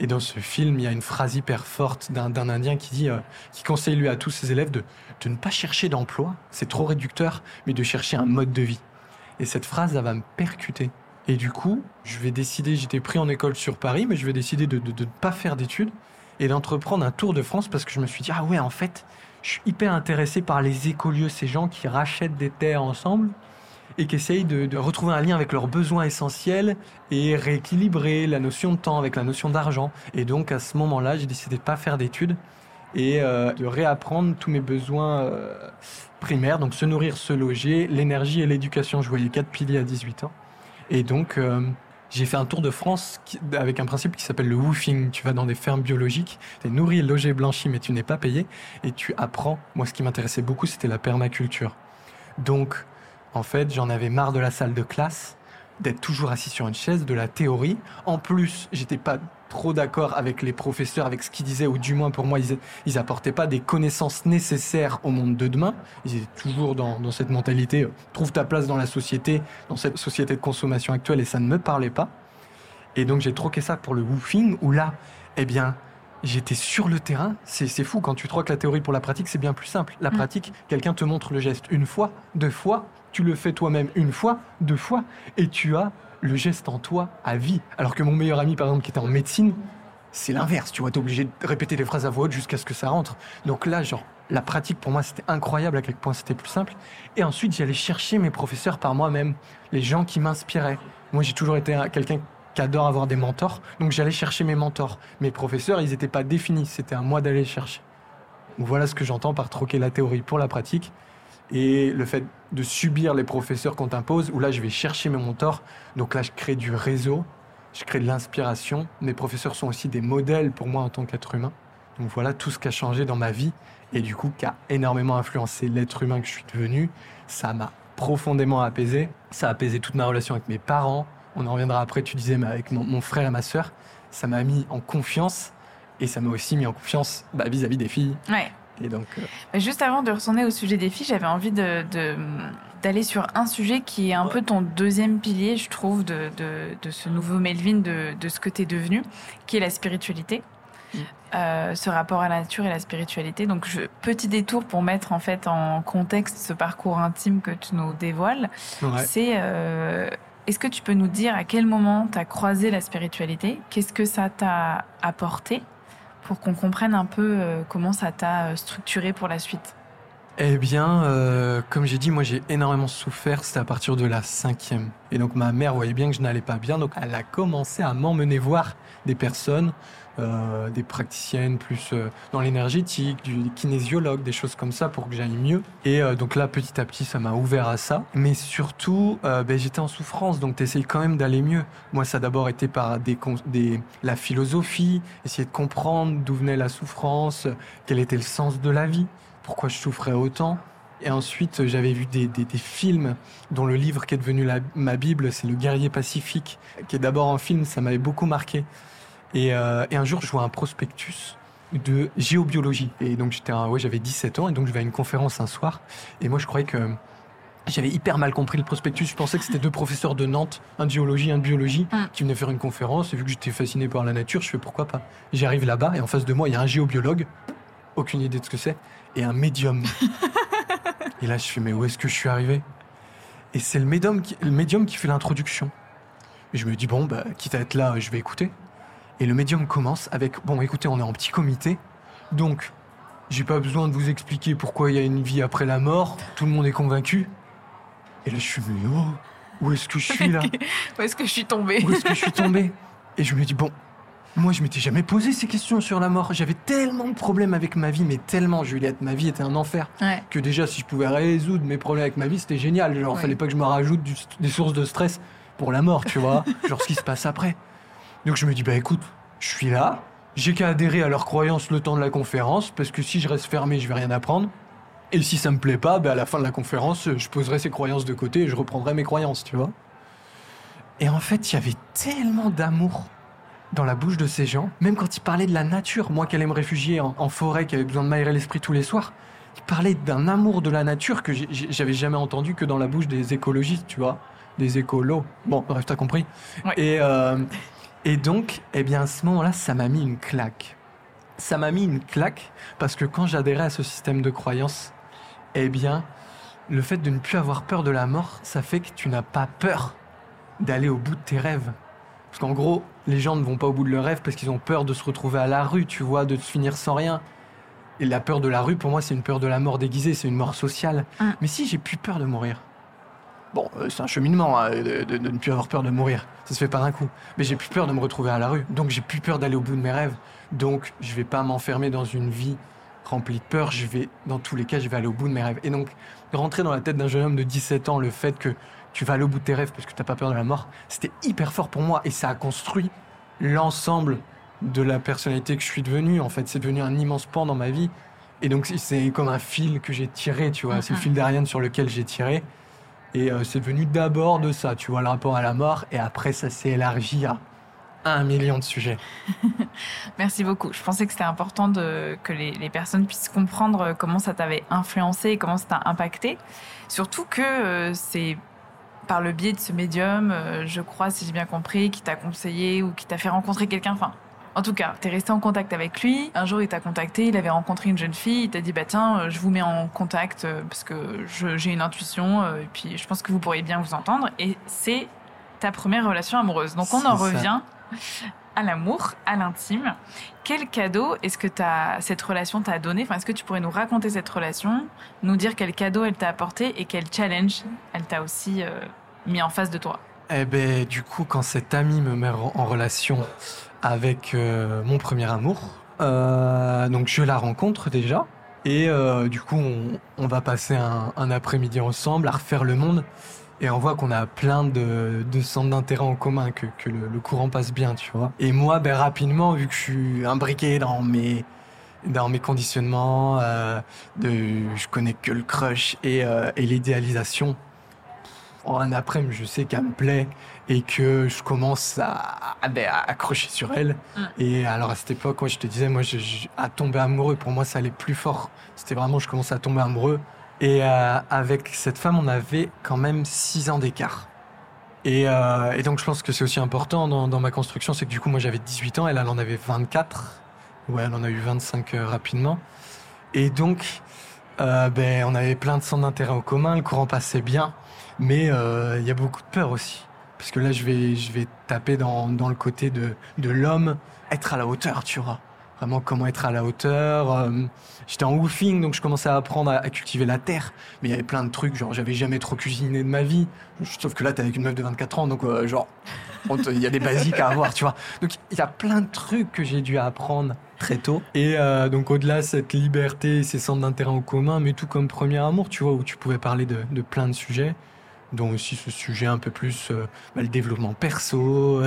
Speaker 1: Et dans ce film, il y a une phrase hyper forte d'un d'un Indien qui dit, euh, qui conseille lui à tous ses élèves de, de ne pas chercher d'emploi, c'est trop réducteur, mais de chercher un mode de vie. Et cette phrase, elle va me percuter. Et du coup, je vais décider, j'étais pris en école sur Paris, mais je vais décider de ne pas faire d'études et d'entreprendre un tour de France parce que je me suis dit, ah ouais, en fait, je suis hyper intéressé par les écolieux, ces gens qui rachètent des terres ensemble et qui essayent de, retrouver un lien avec leurs besoins essentiels et rééquilibrer la notion de temps avec la notion d'argent. Et donc, à ce moment-là, j'ai décidé de pas faire d'études et euh, de réapprendre tous mes besoins euh, primaires, donc se nourrir, se loger, l'énergie et l'éducation. Je voyais quatre piliers à 18 ans. Et donc, euh, j'ai fait un tour de France avec un principe qui s'appelle le woofing. Tu vas dans des fermes biologiques, tu es nourri, logé, blanchi, mais tu n'es pas payé. Et tu apprends. Moi, ce qui m'intéressait beaucoup, c'était la permaculture. Donc, en fait, j'en avais marre de la salle de classe, d'être toujours assis sur une chaise, de la théorie. En plus, j'étais pas trop d'accord avec les professeurs, avec ce qu'ils disaient, ou du moins pour moi, ils, ils apportaient pas des connaissances nécessaires au monde de demain. Ils étaient toujours dans, dans cette mentalité, euh, trouve ta place dans la société, dans cette société de consommation actuelle, et ça ne me parlait pas. Et donc j'ai troqué ça pour le woofing, où là, eh bien, j'étais sur le terrain. C'est c'est fou, quand tu troques la théorie pour la pratique, c'est bien plus simple. La
Speaker 2: Mm.
Speaker 1: pratique, quelqu'un te montre le geste une fois, deux fois, tu le fais toi-même une fois, deux fois, et tu as le geste en toi à vie. Alors que mon meilleur ami, par exemple, qui était en médecine, c'est l'inverse. Tu vois, t'es obligé de répéter les phrases à voix haute jusqu'à ce que ça rentre. Donc là, genre, la pratique pour moi, c'était incroyable à quel point c'était plus simple. Et ensuite, j'allais chercher mes professeurs par moi-même, les gens qui m'inspiraient. Moi, j'ai toujours été un- quelqu'un qui adore avoir des mentors. Donc j'allais chercher mes mentors. Mes professeurs, ils n'étaient pas définis. C'était à moi d'aller les chercher. Voilà ce que j'entends par troquer la théorie pour la pratique. Et le fait de subir les professeurs qu'on t'impose, où là, je vais chercher mes mentors. Donc là, je crée du réseau, je crée de l'inspiration. Mes professeurs sont aussi des modèles pour moi en tant qu'être humain. Donc voilà tout ce qui a changé dans ma vie et du coup qui a énormément influencé l'être humain que je suis devenu. Ça m'a profondément apaisé. Ça a apaisé toute ma relation avec mes parents. On en reviendra après, tu disais, mais avec mon, frère et ma sœur. Ça m'a mis en confiance et ça m'a aussi mis en confiance bah, vis-à-vis des filles. Et donc, euh,
Speaker 2: Juste avant de retourner au sujet des filles, j'avais envie de, de- d'aller sur un sujet qui est un peu ton deuxième pilier, je trouve, de, de, de ce nouveau Melvin, de, de ce que tu es devenu, qui est la spiritualité.
Speaker 1: Mm.
Speaker 2: Euh, ce rapport à la nature et la spiritualité. Donc, je, petit détour pour mettre en fait en contexte ce parcours intime que tu nous dévoiles.
Speaker 1: ouais.
Speaker 2: C'est euh, est-ce que tu peux nous dire à quel moment tu as croisé la spiritualité? Qu'est-ce que ça t'a apporté? Pour qu'on comprenne un peu euh, comment ça t'a euh, structuré pour la suite
Speaker 1: Eh bien, euh, comme j'ai dit, moi j'ai énormément souffert, c'était à partir de la cinquième. Et donc ma mère voyait bien que je n'allais pas bien, donc elle a commencé à m'emmener voir des personnes, euh, des praticiennes plus euh, dans l'énergétique, du kinésiologue, des choses comme ça pour que j'aille mieux. Et euh, donc là, petit à petit, ça m'a ouvert à ça. Mais surtout, ben, j'étais en souffrance, donc t'essayes quand même d'aller mieux. Moi, ça a d'abord été par la philosophie, essayer de comprendre d'où venait la souffrance, quel était le sens de la vie pourquoi je souffrais autant. Et ensuite, j'avais vu des, films, dont le livre qui est devenu ma Bible, c'est Le guerrier pacifique, qui est d'abord un film, ça m'avait beaucoup marqué. Et, euh, et un jour, je vois un prospectus de géobiologie. Et donc, j'étais, ouais, j'avais 17 ans, et donc je vais à une conférence un soir. Et moi, je croyais que j'avais hyper mal compris le prospectus. Je pensais que c'était deux professeurs de Nantes, un de géologie, un de biologie,
Speaker 2: Mm.
Speaker 1: qui venaient faire une conférence. Et vu que j'étais fasciné par la nature, je fais pourquoi pas? J'arrive là-bas, et en face de moi, il y a un géobiologue, aucune idée de ce que c'est, et un médium. et là, je fais, mais où est-ce que je suis arrivé? Et c'est le médium qui, le médium qui fait l'introduction. Et je me dis, bon, bah, quitte à être là, je vais écouter. Et le médium commence avec, bon, écoutez, on est en petit comité, donc, j'ai pas besoin de vous expliquer pourquoi il y a une vie après la mort, tout le monde est convaincu. Et là, je suis, mais oh, où est-ce que je suis là?
Speaker 2: Où est-ce que je suis tombée?
Speaker 1: Où est-ce que je suis tombé Et je me dis, bon, moi je m'étais jamais posé ces questions sur la mort. J'avais tellement de problèmes avec ma vie, mais tellement, Juliette, ma vie était un enfer.
Speaker 2: Ouais.
Speaker 1: Que déjà, si je pouvais résoudre mes problèmes avec ma vie, c'était génial. Genre,
Speaker 2: Ouais.
Speaker 1: fallait pas que je me rajoute du- des sources de stress pour la mort, tu vois. Genre ce qui se passe après. Donc je me dis, bah écoute, je suis là, j'ai qu'à adhérer à leurs croyances le temps de la conférence, parce que si je reste fermé, je vais rien apprendre. Et si ça me plaît pas, ben à la fin de la conférence, je poserai ces croyances de côté et je reprendrai mes croyances, tu vois. Et en fait, il y avait tellement d'amour dans la bouche de ces gens, même quand ils parlaient de la nature, moi qui allais me réfugier en, forêt, qui avait besoin de m'aérer l'esprit tous les soirs, ils parlaient d'un amour de la nature que j'avais jamais entendu que dans la bouche des écologistes, tu vois, des écolos. Bon, bref, t'as compris. Et, euh, et donc, eh bien, à ce moment-là, ça m'a mis une claque. Ça m'a mis une claque parce que quand j'adhérais à ce système de croyance, eh bien, le fait de ne plus avoir peur de la mort, ça fait que tu n'as pas peur d'aller au bout de tes rêves. Parce qu'en gros, les gens ne vont pas au bout de leurs rêves parce qu'ils ont peur de se retrouver à la rue, tu vois, de se finir sans rien. Et la peur de la rue, pour moi, c'est une peur de la mort déguisée, c'est une mort sociale. Mm. Mais si j'ai plus peur de mourir, bon, euh, c'est un cheminement hein, de, ne plus avoir peur de mourir, ça se fait pas d'un coup. Mais j'ai plus peur de me retrouver à la rue, donc j'ai plus peur d'aller au bout de mes rêves. Donc je vais pas m'enfermer dans une vie remplie de peur, je vais, dans tous les cas, je vais aller au bout de mes rêves. Et donc, rentrer dans la tête d'un jeune homme de 17 ans, le fait que tu vas aller au bout de tes rêves parce que tu n'as pas peur de la mort, c'était hyper fort pour moi et ça a construit l'ensemble de la personnalité que je suis devenue. En fait, c'est devenu un immense pan dans ma vie. Et donc, c'est comme un fil que j'ai tiré, tu vois. C'est le fil d'Ariane sur lequel j'ai tiré. Et euh, c'est venu d'abord de ça, tu vois, le rapport à la mort. Et après, ça s'est élargi à un million de sujets.
Speaker 2: Merci beaucoup. Je pensais que c'était important que les, personnes puissent comprendre comment ça t'avait influencé et comment ça t'a impacté. Surtout que euh, c'est par le biais de ce médium, euh, je crois, si j'ai bien compris, qui t'a conseillé ou qui t'a fait rencontrer quelqu'un. Enfin, en tout cas, tu es resté en contact avec lui. Un jour, il t'a contacté, il avait rencontré une jeune fille, il t'a dit, bah tiens, euh, je vous mets en contact euh, parce que j'ai une intuition et puis je pense que vous pourriez bien vous entendre. Et c'est ta première relation amoureuse. Donc on en revient à l'amour, à l'intime. Quel cadeau est-ce que as, cette relation t'a donné? Enfin, Est-ce que tu pourrais nous raconter cette relation, nous dire quel cadeau elle t'a apporté et quel challenge elle t'a aussi euh, mis en face de toi?
Speaker 1: Eh ben, du coup, quand cet ami me met en relation avec euh, mon premier amour, euh, donc je la rencontre déjà. Et du coup, on, va passer un, après-midi ensemble à refaire le monde. Et on voit qu'on a plein de, de centres d'intérêt en commun, que, que le, courant passe bien, tu vois. Et moi, ben, rapidement, vu que je suis imbriqué dans mes, dans mes conditionnements, euh, de, je connais que le crush et, euh, et l'idéalisation. En un après-midi, je sais qu'elle me plaît et que je commence à, à, ben, accrocher sur elle. Mm. Et alors à cette époque, moi, je te disais, moi, je, à tomber amoureux, pour moi, ça allait plus fort. C'était vraiment, je commençais à tomber amoureux. Et euh, avec cette femme, on avait quand même 6 ans d'écart. Et, euh, et, donc je pense que c'est aussi important dans, dans ma construction, c'est que du coup moi j'avais 18 ans, elle, elle en avait 24. Ouais, elle en a eu 25 euh, rapidement. Et donc euh, ben, on avait plein de centres d'intérêt en commun, le courant passait bien, mais euh, il y a beaucoup de peur aussi. Parce que là je vais, je vais taper dans, dans le côté de, de l'homme, être à la hauteur, tu vois vraiment comment être à la hauteur. Euh, j'étais en woofing, donc je commençais à apprendre à, cultiver la terre. Mais il y avait plein de trucs, genre j'avais jamais trop cuisiné de ma vie. Sauf que là, t'es avec une meuf de 24 ans, donc euh, genre, il y a des basiques à avoir, tu vois. Donc il y a plein de trucs que j'ai dû apprendre très tôt. Et euh, donc au-delà cette liberté, ces centres d'intérêt en commun, mais tout comme premier amour, tu vois, où tu pouvais parler de, de plein de sujets, dont aussi ce sujet un peu plus bah, le développement perso.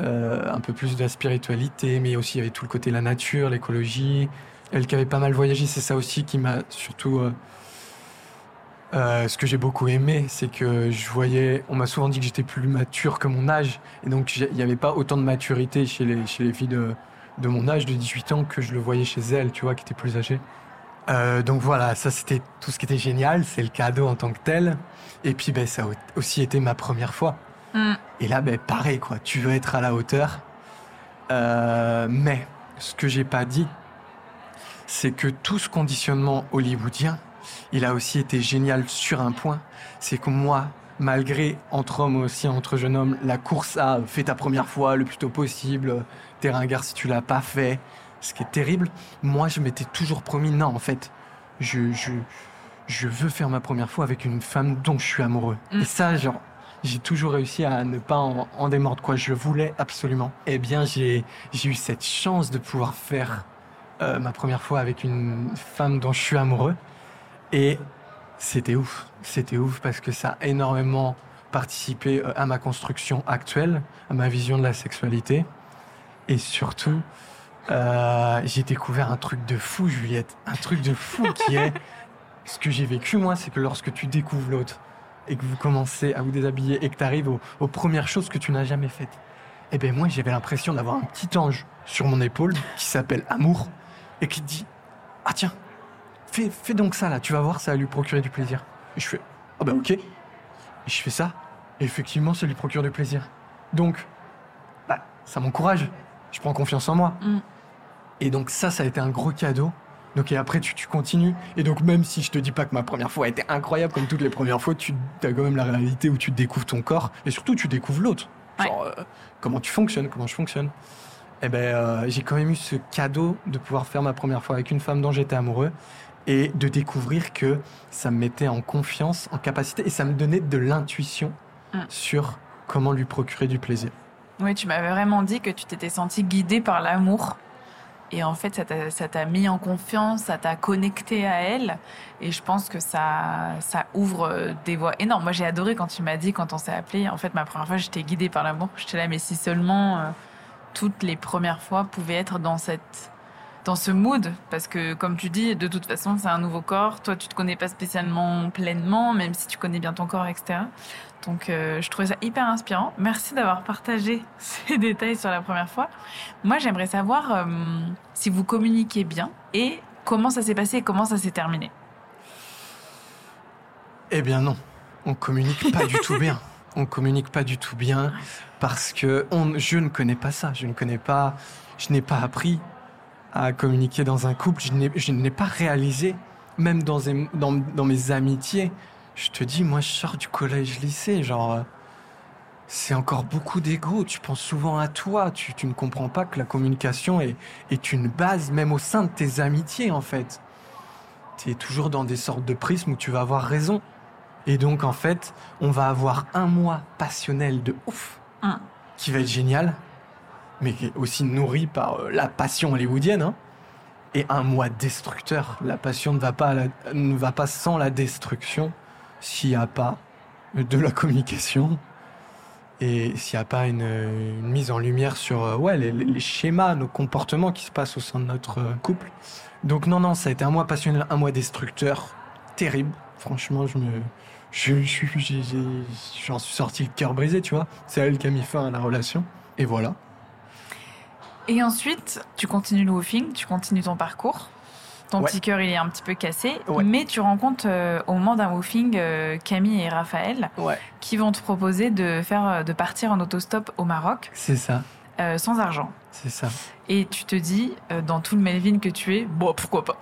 Speaker 1: Euh, un peu plus de la spiritualité, mais aussi avait tout le côté la nature, l'écologie. Elle qui avait pas mal voyagé, c'est ça aussi qui m'a surtout. Euh, euh, ce que j'ai beaucoup aimé, c'est que je voyais. On m'a souvent dit que j'étais plus mature que mon âge, et donc il n'y avait pas autant de maturité chez les, chez les filles de, de mon âge, de 18 ans, que je le voyais chez elles, tu vois, qui étaient plus âgées. Donc voilà, ça c'était tout ce qui était génial, c'est le cadeau en tant que tel. Et puis ben, ça a aussi été ma première fois. Mm. Et là, ben, pareil, quoi. Tu veux être à la hauteur. Euh, mais ce que j'ai pas dit, c'est que tout ce conditionnement hollywoodien, il a aussi été génial sur un point. C'est que moi, malgré entre hommes aussi, entre jeunes hommes, la course à fait ta première fois le plus tôt possible, t'es ringard si tu l'as pas fait, ce qui est terrible. Moi, je m'étais toujours promis, non, en fait, je, je, je veux faire ma première fois avec une femme dont je suis amoureux. Mm. Et ça, genre, j'ai toujours réussi à ne pas en, démordre quoi je voulais absolument. Eh bien, j'ai eu cette chance de pouvoir faire euh, ma première fois avec une femme dont je suis amoureux. Et c'était ouf. C'était ouf parce que ça a énormément participé euh, à ma construction actuelle, à ma vision de la sexualité. Et surtout, euh, j'ai découvert un truc de fou, Juliette. Un truc de fou qui est Ce que j'ai vécu, moi, c'est que lorsque tu découvres l'autre et que vous commencez à vous déshabiller et que tu arrives aux, premières choses que tu n'as jamais faites, eh bien, moi, j'avais l'impression d'avoir un petit ange sur mon épaule qui s'appelle Amour et qui te dit Ah, tiens, fais, fais donc ça là, tu vas voir, ça va lui procurer du plaisir. Et je fais Ah, ben ok. Et je fais ça, et effectivement, ça lui procure du plaisir. Donc, bah, ça m'encourage. Je prends confiance en moi. Mm. Et donc ça, ça a été un gros cadeau. Donc et après, tu, tu, continues. Et donc même si je te dis pas que ma première fois a été incroyable, comme toutes les premières fois, tu as quand même la réalité où tu découvres ton corps. Et surtout, tu découvres l'autre. Genre, euh, comment tu fonctionnes, comment je fonctionne. Et eh ben, euh, j'ai quand même eu ce cadeau de pouvoir faire ma première fois avec une femme dont j'étais amoureux et de découvrir que ça me mettait en confiance, en capacité, et ça me donnait de l'intuition mm. sur comment lui procurer du plaisir.
Speaker 2: Oui, tu m'avais vraiment dit que tu t'étais senti guidé par l'amour. Et en fait, ça t'a mis en confiance, ça t'a connecté à elle. Et je pense que ça, ça ouvre des voies énormes. Moi, j'ai adoré quand tu m'as dit, quand on s'est appelé, en fait, ma première fois, j'étais guidée par l'amour. J'étais là, mais si seulement euh, toutes les premières fois pouvaient être dans cette dans ce mood parce que comme tu dis de toute façon c'est un nouveau corps toi tu te connais pas spécialement pleinement même si tu connais bien ton corps etc donc euh, je trouvais ça hyper inspirant. Merci d'avoir partagé ces détails sur la première fois. Moi j'aimerais savoir euh, si vous communiquez bien et comment ça s'est passé et comment ça s'est terminé.
Speaker 1: Eh bien non, on communique pas du tout bien. On communique pas du tout bien parce que on, je ne connais pas ça. Je ne connais pas, je n'ai pas appris à communiquer dans un couple. Je n'ai pas réalisé, même dans, dans, dans mes amitiés, je te dis, moi, je sors du collège-lycée, genre, euh, c'est encore beaucoup d'ego. Tu penses souvent à toi. Tu, tu, ne comprends pas que la communication est, est une base, même au sein de tes amitiés, en fait. Tu es toujours dans des sortes de prismes où tu vas avoir raison. Et donc, en fait, on va avoir un mois passionnel de ouf, mm. qui va être génial, mais qui est aussi nourri par euh, la passion hollywoodienne, hein. et un mois destructeur. La passion ne va pas, ne va pas sans la destruction s'il n'y a pas de la communication et s'il n'y a pas une, mise en lumière sur euh, ouais, les, schémas, nos comportements qui se passent au sein de notre euh, couple. Donc non, non, ça a été un mois passionnel, un mois destructeur, terrible. Franchement, je me, je, j'en suis sorti le cœur brisé, tu vois. C'est elle qui a mis fin à la relation. Et voilà.
Speaker 2: Et ensuite, tu continues le woofing, tu continues ton parcours. Ton petit cœur, il est un petit peu cassé. Mais tu rencontres euh, au moment d'un woofing euh, Camille et Raphaël qui vont te proposer de, faire, euh, de partir en autostop au Maroc.
Speaker 1: C'est ça.
Speaker 2: sans argent.
Speaker 1: C'est ça.
Speaker 2: Et tu te dis, dans tout le Melvin que tu es, bon, pourquoi pas?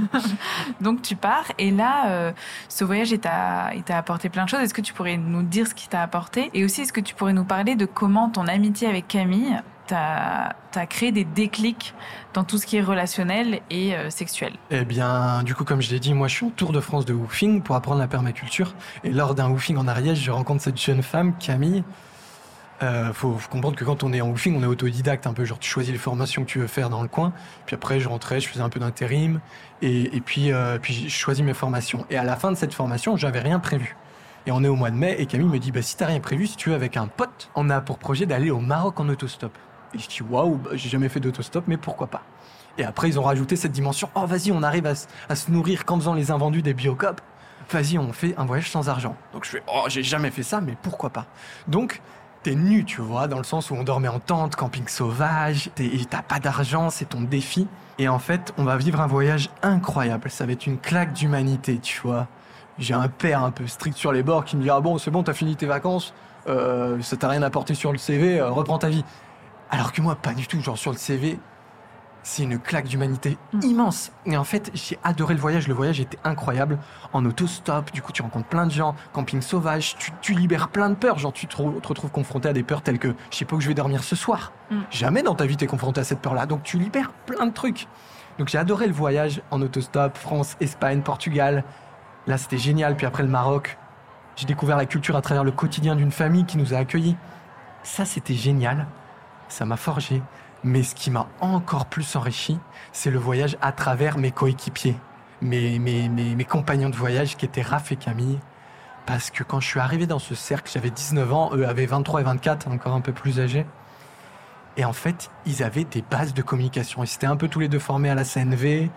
Speaker 2: Donc tu pars. Et là, ce voyage, il t'a apporté plein de choses. Est-ce que tu pourrais nous dire ce qui t'a apporté? Et aussi, est-ce que tu pourrais nous parler de comment ton amitié avec Camille tu as, créé des déclics dans tout ce qui est relationnel et euh, sexuel
Speaker 1: Eh bien, du coup, comme je l'ai dit, moi, je suis en tour de France de woofing pour apprendre la permaculture. Et lors d'un woofing en Ariège, je rencontre cette jeune femme, Camille. Euh, faut, comprendre que quand on est en woofing, on est autodidacte un peu. Genre, tu choisis les formations que tu veux faire dans le coin. Puis après, je rentrais, je faisais un peu d'intérim. Et, puis, euh, puis, je choisis mes formations. Et à la fin de cette formation, j'avais rien prévu. Et on est au mois de mai et Camille me dit bah si t'as rien prévu, si tu veux avec un pote, on a pour projet d'aller au Maroc en autostop. Je dis waouh, bah, j'ai jamais fait d'autostop, mais pourquoi pas? Et après, ils ont rajouté cette dimension. Oh, vas-y, on arrive à, se nourrir qu'en faisant les invendus des biocopes. Vas-y, on fait un voyage sans argent. Donc je fais oh, j'ai jamais fait ça, mais pourquoi pas? Donc t'es nu, tu vois, dans le sens où on dormait en tente, camping sauvage, t'as pas d'argent, c'est ton défi. Et en fait, on va vivre un voyage incroyable. Ça va être une claque d'humanité, tu vois. J'ai un père un peu strict sur les bords qui me dit ah bon, c'est bon, t'as fini tes vacances, euh, ça t'a rien apporté sur le CV, euh, reprends ta vie. Alors que moi, pas du tout. Genre sur le CV, c'est une claque d'humanité mm. immense. Et en fait, j'ai adoré le voyage. Le voyage était incroyable. En autostop, du coup, tu rencontres plein de gens. Camping sauvage, tu, libères plein de peurs. Genre, tu te, retrouves confronté à des peurs telles que je sais pas où je vais dormir ce soir. Mm. Jamais dans ta vie t'es confronté à cette peur-là. Donc, tu libères plein de trucs. Donc, j'ai adoré le voyage en autostop. France, Espagne, Portugal. Là, c'était génial. Puis après, le Maroc. J'ai découvert la culture à travers le quotidien d'une famille qui nous a accueillis. Ça, c'était génial ça m'a forgé. Mais ce qui m'a encore plus enrichi, c'est le voyage à travers mes coéquipiers, mes, mes, mes, compagnons de voyage qui étaient Raph et Camille. Parce que quand je suis arrivé dans ce cercle, j'avais 19 ans, eux avaient 23 et 24, encore un peu plus âgés. Et en fait, ils avaient des bases de communication. Ils étaient un peu tous les deux formés à la CNV.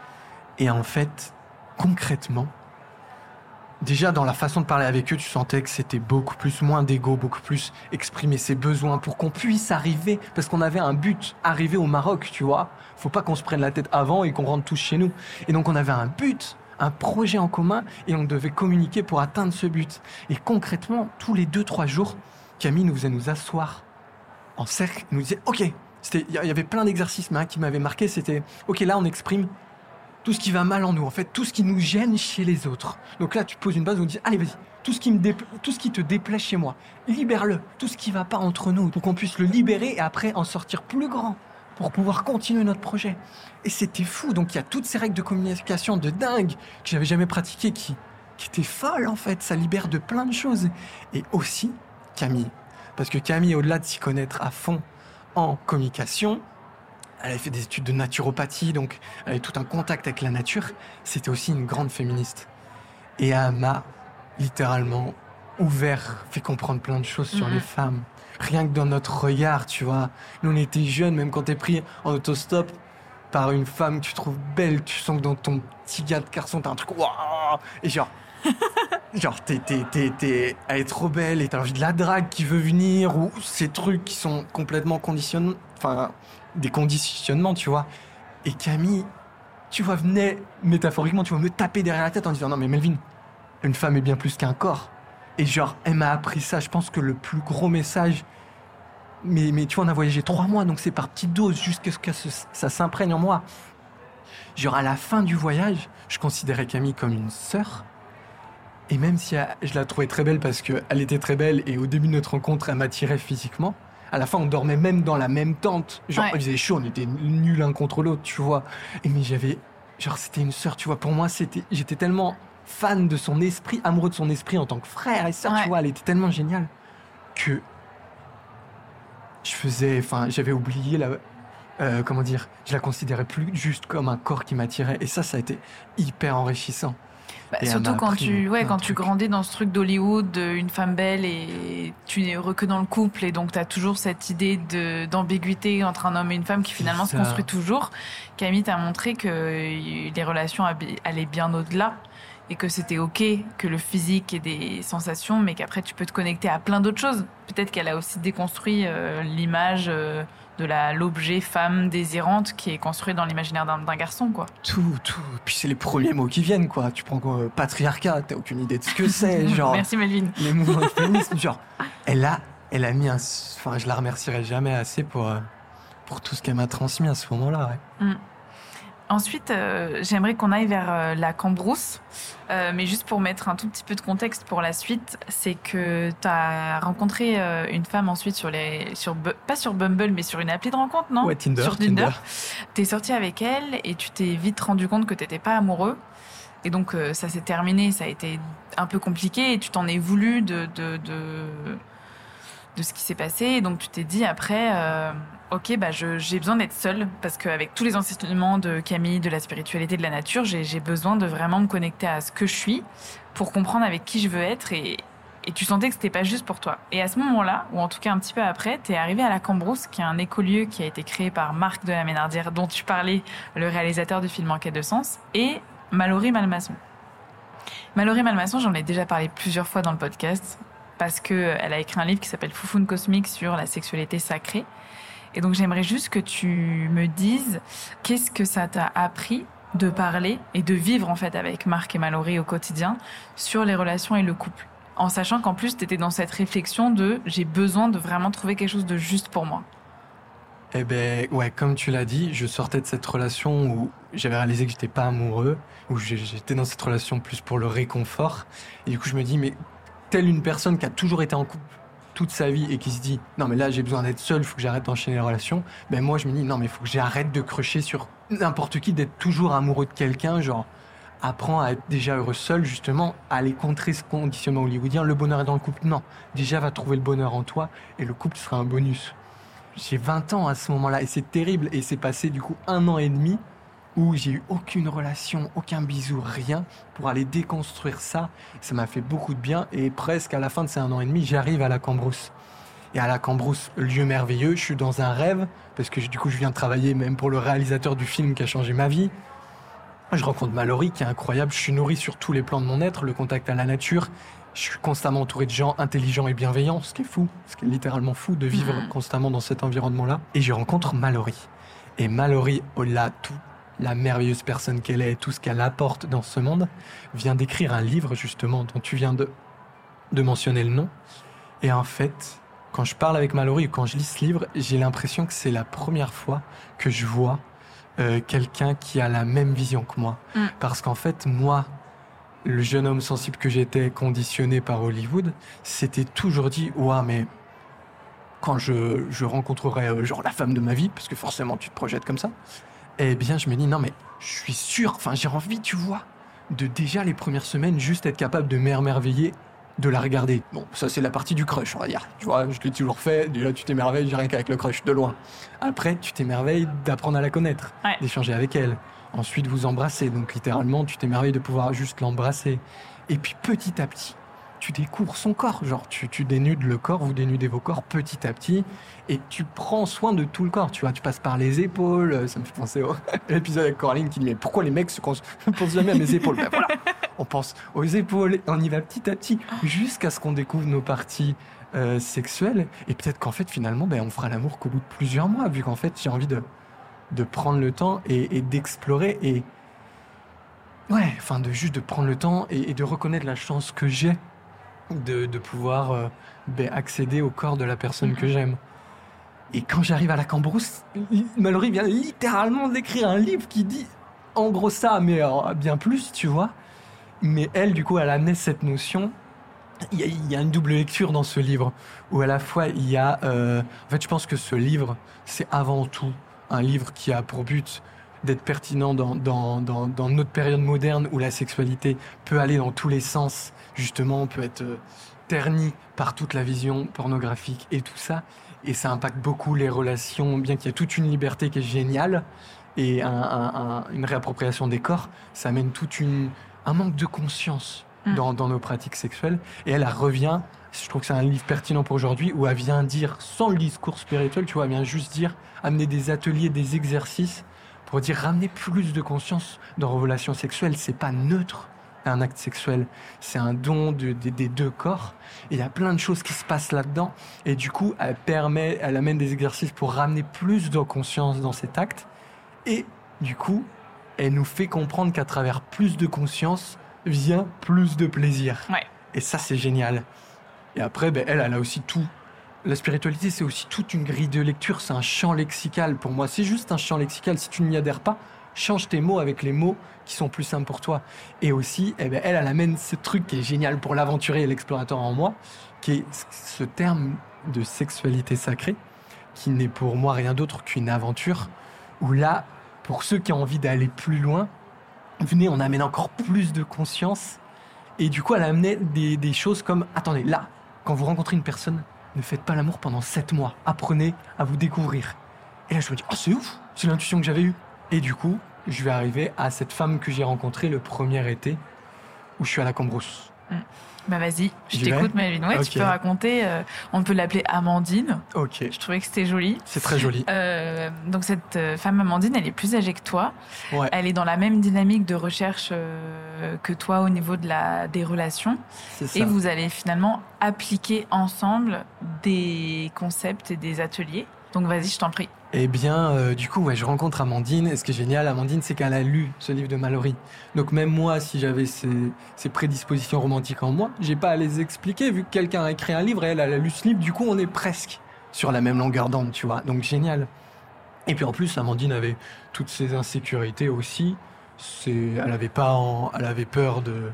Speaker 1: Et en fait, concrètement, déjà dans la façon de parler avec eux, tu sentais que c'était beaucoup plus moins d'ego, beaucoup plus exprimer ses besoins pour qu'on puisse arriver, parce qu'on avait un but, arriver au Maroc, tu vois. Faut pas qu'on se prenne la tête avant et qu'on rentre tous chez nous. Et donc on avait un but, un projet en commun, et on devait communiquer pour atteindre ce but. Et concrètement, tous les deux, trois jours, Camille nous faisait nous asseoir en cercle, nous disait, OK, il y avait plein d'exercices, mais un qui m'avait marqué, c'était, OK, là on exprime tout ce qui va mal en nous, en fait, tout ce qui nous gêne chez les autres. Donc là, tu poses une base, on dit, allez, vas-y, tout ce qui me tout ce qui te déplaît chez moi, libère-le, tout ce qui va pas entre nous, pour qu'on puisse le libérer et après en sortir plus grand pour pouvoir continuer notre projet. Et c'était fou. Donc il y a toutes ces règles de communication de dingue que j'avais jamais pratiquées qui, qui étaient folles en fait. Ça libère de plein de choses. Et aussi Camille. Parce que Camille, au-delà de s'y connaître à fond en communication, elle avait fait des études de naturopathie, donc elle avait tout un contact avec la nature. C'était aussi une grande féministe. Et elle m'a littéralement ouvert, fait comprendre plein de choses sur les femmes. Rien que dans notre regard, tu vois. Nous, on était jeunes, même quand t'es pris en autostop par une femme que tu trouves belle, tu sens que dans ton petit gars de garçon, t'as un truc, waouh Et genre, genre, t'es, t'es, t'es, t'es, elle est trop belle et t'as envie de la drague qui veut venir, ou ces trucs qui sont complètement conditionnés, enfin, des conditionnements, tu vois. Et Camille, tu vois, venait métaphoriquement, tu vois, me taper derrière la tête en disant non mais Melvin, une femme est bien plus qu'un corps. Et genre, elle m'a appris ça. Je pense que le plus gros message, mais, mais tu vois, on a voyagé trois mois, donc c'est par petites doses jusqu'à ce que ça s'imprègne en moi. Genre, à la fin du voyage, je considérais Camille comme une sœur. Et même si je la trouvais très belle parce qu'elle était très belle et au début de notre rencontre, elle m'attirait physiquement, à la fin, on dormait même dans la même tente. Genre, il faisait chaud, on était nuls l'un contre l'autre, tu vois. Et mais j'avais, genre, c'était une sœur, tu vois. Pour moi, c'était, j'étais tellement fan de son esprit, amoureux de son esprit en tant que frère et sœur, tu vois. Elle était tellement géniale que je faisais, enfin, j'avais oublié la, euh, comment dire, je la considérais plus juste comme un corps qui m'attirait. Et ça, ça a été hyper enrichissant.
Speaker 2: Bah, surtout quand tu, ouais, quand tu grandis dans ce truc d'Hollywood, une femme belle et tu n'es heureux que dans le couple et donc tu as toujours cette idée d'ambiguïté entre un homme et une femme qui finalement se construit toujours. Camille t'a montré que les relations allaient bien au-delà et que c'était ok que le physique ait des sensations, mais qu'après tu peux te connecter à plein d'autres choses. Peut-être qu'elle a aussi déconstruit euh, l'image euh, de la l'objet femme désirante qui est construit dans l'imaginaire d'un garçon, quoi.
Speaker 1: Tout, tout. Puis c'est les premiers mots qui viennent, quoi. Tu prends quoi, patriarcat, t'as aucune idée de ce que c'est, genre.
Speaker 2: Merci Melvin.
Speaker 1: Les mouvements féministes, genre. Elle a, elle a mis un, enfin, je la remercierai jamais assez pour, euh, pour tout ce qu'elle m'a transmis à ce moment-là. Ouais. Mm.
Speaker 2: Ensuite, euh, j'aimerais qu'on aille vers euh, la Cambrousse. Euh, mais juste pour mettre un tout petit peu de contexte pour la suite, c'est que tu as rencontré une femme ensuite sur les. Sur, pas sur Bumble, mais sur une appli de rencontre, non?
Speaker 1: Ouais, Tinder.
Speaker 2: Sur Tinder. Tu es sorti avec elle et tu t'es vite rendu compte que tu n'étais pas amoureux. Et donc, ça s'est terminé, ça a été un peu compliqué et tu t'en es voulu de, de, de, de, ce qui s'est passé. Et donc, tu t'es dit après ok, bah j'ai besoin d'être seule parce qu'avec tous les enseignements de Camille, de la spiritualité, de la nature, j'ai besoin de vraiment me connecter à ce que je suis pour comprendre avec qui je veux être et, tu sentais que c'était pas juste pour toi. Et à ce moment-là, ou en tout cas un petit peu après, tu es arrivé à la Cambrousse, qui est un écolieu qui a été créé par Marc de la Ménardière, dont tu parlais, le réalisateur du film Enquête de sens, et Mallory Malmasson. Mallory Malmasson, j'en ai déjà parlé plusieurs fois dans le podcast parce qu'elle a écrit un livre qui s'appelle Foufoune cosmique sur la sexualité sacrée. Et donc j'aimerais juste que tu me dises qu'est-ce que ça t'a appris de parler et de vivre en fait avec Marc et Mallory au quotidien sur les relations et le couple? En sachant qu'en plus tu étais dans cette réflexion de j'ai besoin de vraiment trouver quelque chose de juste pour moi.
Speaker 1: Eh ben ouais, comme tu l'as dit, je sortais de cette relation où j'avais réalisé que j'étais pas amoureux, où j'étais dans cette relation plus pour le réconfort. Et du coup, je me dis, mais telle une personne qui a toujours été en couple toute sa vie et qui se dit non mais là j'ai besoin d'être seul, faut que j'arrête d'enchaîner les relations, ben moi je me dis non mais faut que j'arrête de crocher sur n'importe qui, d'être toujours amoureux de quelqu'un, genre apprends à être déjà heureux seul justement, à aller contrer ce conditionnement hollywoodien, le bonheur est dans le couple, non, déjà va trouver le bonheur en toi et le couple sera un bonus. J'ai 20 ans à ce moment-là et c'est terrible. Et c'est passé du coup un an et demi où j'ai eu aucune relation, aucun bisou, rien, pour aller déconstruire ça. Ça m'a fait beaucoup de bien et presque à la fin de ces un an et demi, j'arrive à la Cambrousse. Et à la Cambrousse, lieu merveilleux, je suis dans un rêve, parce que du coup je viens de travailler même pour le réalisateur du film qui a changé ma vie. Je rencontre Mallory qui est incroyable. Je suis nourri sur tous les plans de mon être, le contact à la nature. Je suis constamment entouré de gens intelligents et bienveillants, ce qui est fou, ce qui est littéralement fou de vivre
Speaker 2: Mhm.
Speaker 1: constamment dans cet environnement-là. Et je rencontre Mallory. Et Mallory, au-delà de tout, la merveilleuse personne qu'elle est et tout ce qu'elle apporte dans ce monde, vient d'écrire un livre justement dont tu viens de, de mentionner le nom. Et en fait, quand je parle avec Mallory ou quand je lis ce livre, j'ai l'impression que c'est la première fois que je vois euh, quelqu'un qui a la même vision que moi.
Speaker 2: Mm.
Speaker 1: Parce qu'en fait, moi, le jeune homme sensible que j'étais, conditionné par Hollywood, c'était toujours dit, ouais, mais quand je, je rencontrerai euh, genre la femme de ma vie, parce que forcément tu te projettes comme ça, eh bien je me dis, non mais je suis sûr, enfin j'ai envie, tu vois, de déjà les premières semaines juste être capable de m'émerveiller de la regarder. Bon, ça c'est la partie du crush, on va dire. Tu vois, je l'ai toujours fait, déjà tu t'émerveilles rien qu'avec le crush, de loin. Après, tu t'émerveilles d'apprendre à la connaître,
Speaker 2: Ouais.
Speaker 1: d'échanger avec elle. Ensuite, vous embrasser. Donc littéralement, tu t'émerveilles de pouvoir juste l'embrasser. Et puis petit à petit, tu découvres son corps. Genre, tu, dénudes le corps, vous dénudez vos corps petit à petit. Et tu prends soin de tout le corps. Tu vois, tu passes par les épaules. euh, Ça me fait penser au l'épisode avec Coraline qui dit Mais pourquoi les mecs se pensent jamais à mes épaules? Ben on pense aux épaules. et On y va petit à petit jusqu'à ce qu'on découvre nos parties euh, sexuelles. Et peut-être qu'en fait, finalement, ben, on fera l'amour qu'au bout de plusieurs mois, vu qu'en fait, j'ai envie de, de prendre le temps et, d'explorer. Et ouais, enfin, de juste de prendre le temps et de reconnaître la chance que j'ai de, pouvoir euh, ben, accéder au corps de la personne que j'aime. Et quand j'arrive à la Cambrousse, Mallory vient littéralement d'écrire un livre qui dit en gros ça, mais alors, bien plus, tu vois. Mais elle, du coup, elle a amené cette notion. Il y, a, il y a une double lecture dans ce livre, où à la fois il y a... euh, en fait, je pense que ce livre, c'est avant tout un livre qui a pour but d'être pertinent dans, dans, dans, dans notre période moderne où la sexualité peut aller dans tous les sens, justement, peut être euh, ternie par toute la vision pornographique et tout ça. Et ça impacte beaucoup les relations, bien qu'il y ait toute une liberté qui est géniale et un- un- un- une réappropriation des corps, ça amène toute une, un manque de conscience
Speaker 2: Mm.
Speaker 1: dans, dans nos pratiques sexuelles. Et elle, elle revient, je trouve que c'est un livre pertinent pour aujourd'hui, où elle vient dire, sans le discours spirituel, tu vois, elle vient juste dire, amener des ateliers, des exercices, pour dire, ramener plus de conscience dans vos relations sexuelles. C'est pas neutre, un acte sexuel. C'est un don de- de- des deux corps. Et il y a plein de choses qui se passent là-dedans. Et du coup, elle permet, elle amène des exercices pour ramener plus de conscience dans cet acte. Et du coup, elle nous fait comprendre qu'à travers plus de conscience vient plus de plaisir.
Speaker 2: Ouais.
Speaker 1: Et ça, c'est génial. Et après, ben, elle, elle a aussi tout. La spiritualité, c'est aussi toute une grille de lecture. C'est un champ lexical pour moi. C'est juste un champ lexical. Si tu n'y adhères pas, change tes mots avec les mots qui sont plus simples pour toi. Et aussi, eh ben, elle, elle amène ce truc qui est génial pour l'aventurier et l'explorateur en moi, qui est ce terme de sexualité sacrée, qui n'est pour moi rien d'autre qu'une aventure, où là, pour ceux qui ont envie d'aller plus loin, venez, on amène encore plus de conscience. Et du coup, elle a amené des, des choses comme, attendez, là, quand vous rencontrez une personne, ne faites pas l'amour pendant sept mois. Apprenez à vous découvrir. Et là, je me dis, oh, c'est ouf, c'est l'intuition que j'avais eue. Et du coup, je vais arriver à cette femme que j'ai rencontrée le premier été, où je suis à la Cambrousse.
Speaker 2: Bah vas-y, je t'écoute Melvin. Ouais, tu peux raconter. euh, on peut l'appeler Amandine.
Speaker 1: Ok,
Speaker 2: Je trouvais que c'était joli.
Speaker 1: c'est très joli.
Speaker 2: Euh, donc cette euh, femme Amandine, elle est plus âgée que toi.
Speaker 1: Ouais.
Speaker 2: Elle est dans la même dynamique de recherche euh, que toi au niveau de la des relations.
Speaker 1: C'est ça.
Speaker 2: Et vous allez finalement appliquer ensemble des concepts et des ateliers. Donc vas-y, je t'en prie.
Speaker 1: Eh bien, euh, du coup, je rencontre Amandine. Et ce qui est génial, Amandine, c'est qu'elle a lu ce livre de Mallory. Donc même moi, si j'avais ces, prédispositions romantiques en moi, j'ai pas à les expliquer, vu que quelqu'un a écrit un livre et elle, a lu ce livre. Du coup, on est presque sur la même longueur d'onde, tu vois. Donc génial. Et puis en plus, Amandine avait toutes ses insécurités aussi. C'est, elle avait pas, elle avait peur de,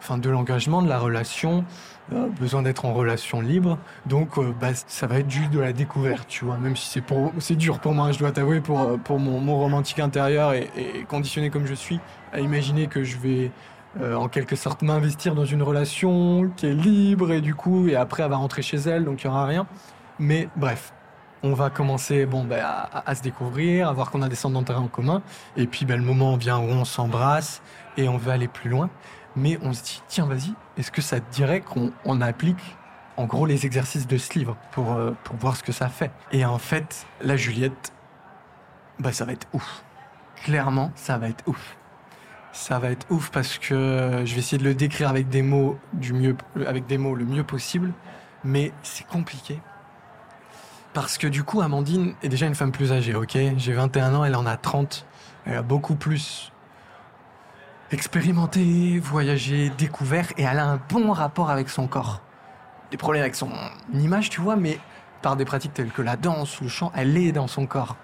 Speaker 1: enfin, de l'engagement, de la relation, euh, besoin d'être en relation libre. Donc, euh, bah, ça va être juste de la découverte, tu vois. Même si c'est c'est dur pour moi, je dois t'avouer, pour euh, pour mon, romantique intérieur et, conditionné comme je suis, à imaginer que je vais en quelque sorte m'investir dans une relation qui est libre et du coup, et après, elle va rentrer chez elle, donc il y aura rien. Mais bref. On va commencer bon, bah, à, se découvrir, à voir qu'on a des centres d'intérêt en commun. Et puis bah, le moment vient où on s'embrasse et on veut aller plus loin. Mais on se dit, tiens, vas-y, est-ce que ça te dirait qu'on on applique en gros les exercices de ce livre pour, euh, pour voir ce que ça fait? Et en fait, la Juliette, bah, ça va être ouf. Clairement, ça va être ouf. Ça va être ouf parce que je vais essayer de le décrire avec des mots du mieux, avec des mots le mieux possible, mais c'est compliqué. Parce que du coup, Amandine est déjà une femme plus âgée, ok? J'ai 21 ans, elle en a 30. Elle a beaucoup plus expérimenté, voyagé, découvert, et elle a un bon rapport avec son corps. Des problèmes avec son image, tu vois, mais par des pratiques telles que la danse, le chant, elle est dans son corps.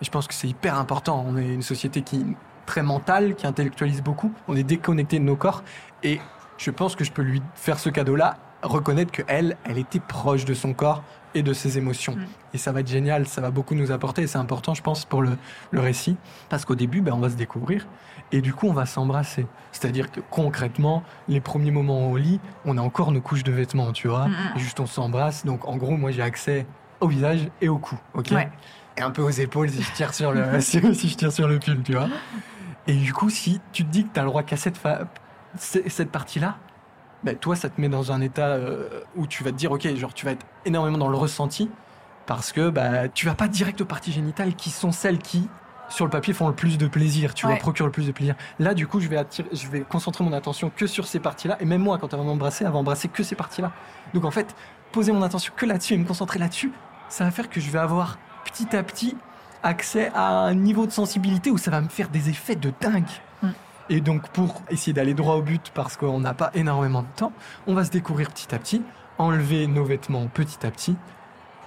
Speaker 1: Et je pense que c'est hyper important. On est une société qui est très mentale, qui intellectualise beaucoup. On est déconnecté de nos corps. Et je pense que je peux lui faire ce cadeau-là, reconnaître que elle, elle était proche de son corps et de ses émotions.
Speaker 2: Mm.
Speaker 1: Et ça va être génial, ça va beaucoup nous apporter. Et c'est important, je pense, pour le, le récit. Parce qu'au début, ben, on va se découvrir. Et du coup, on va s'embrasser. C'est-à-dire que concrètement, les premiers moments au lit, on a encore nos couches de vêtements, tu vois. Et juste on s'embrasse. Donc en gros, moi j'ai accès au visage et au cou, ok
Speaker 2: Ouais.
Speaker 1: Et un peu aux épaules si je tire sur le, si, si je tire sur le pull, tu vois. Et du coup, si tu te dis que tu as le droit qu'à cette, fa- cette partie-là, ben, toi, ça te met dans un état euh, où tu vas te dire, ok, genre tu vas être énormément dans le ressenti parce que bah, tu vas pas direct aux parties génitales qui sont celles qui, sur le papier, font le plus de plaisir, tu vois,
Speaker 2: Ouais.
Speaker 1: procurent le plus de plaisir. Là, du coup, je vais, attirer, je vais concentrer mon attention que sur ces parties-là. Et même moi, quand elle va m'embrasser, elle va embrasser que ces parties-là. Donc en fait, poser mon attention que là-dessus et me concentrer là-dessus, ça va faire que je vais avoir petit à petit accès à un niveau de sensibilité où ça va me faire des effets de dingue.
Speaker 2: Mm.
Speaker 1: Et donc pour essayer d'aller droit au but parce qu'on n'a pas énormément de temps, on va se découvrir petit à petit, enlever nos vêtements petit à petit.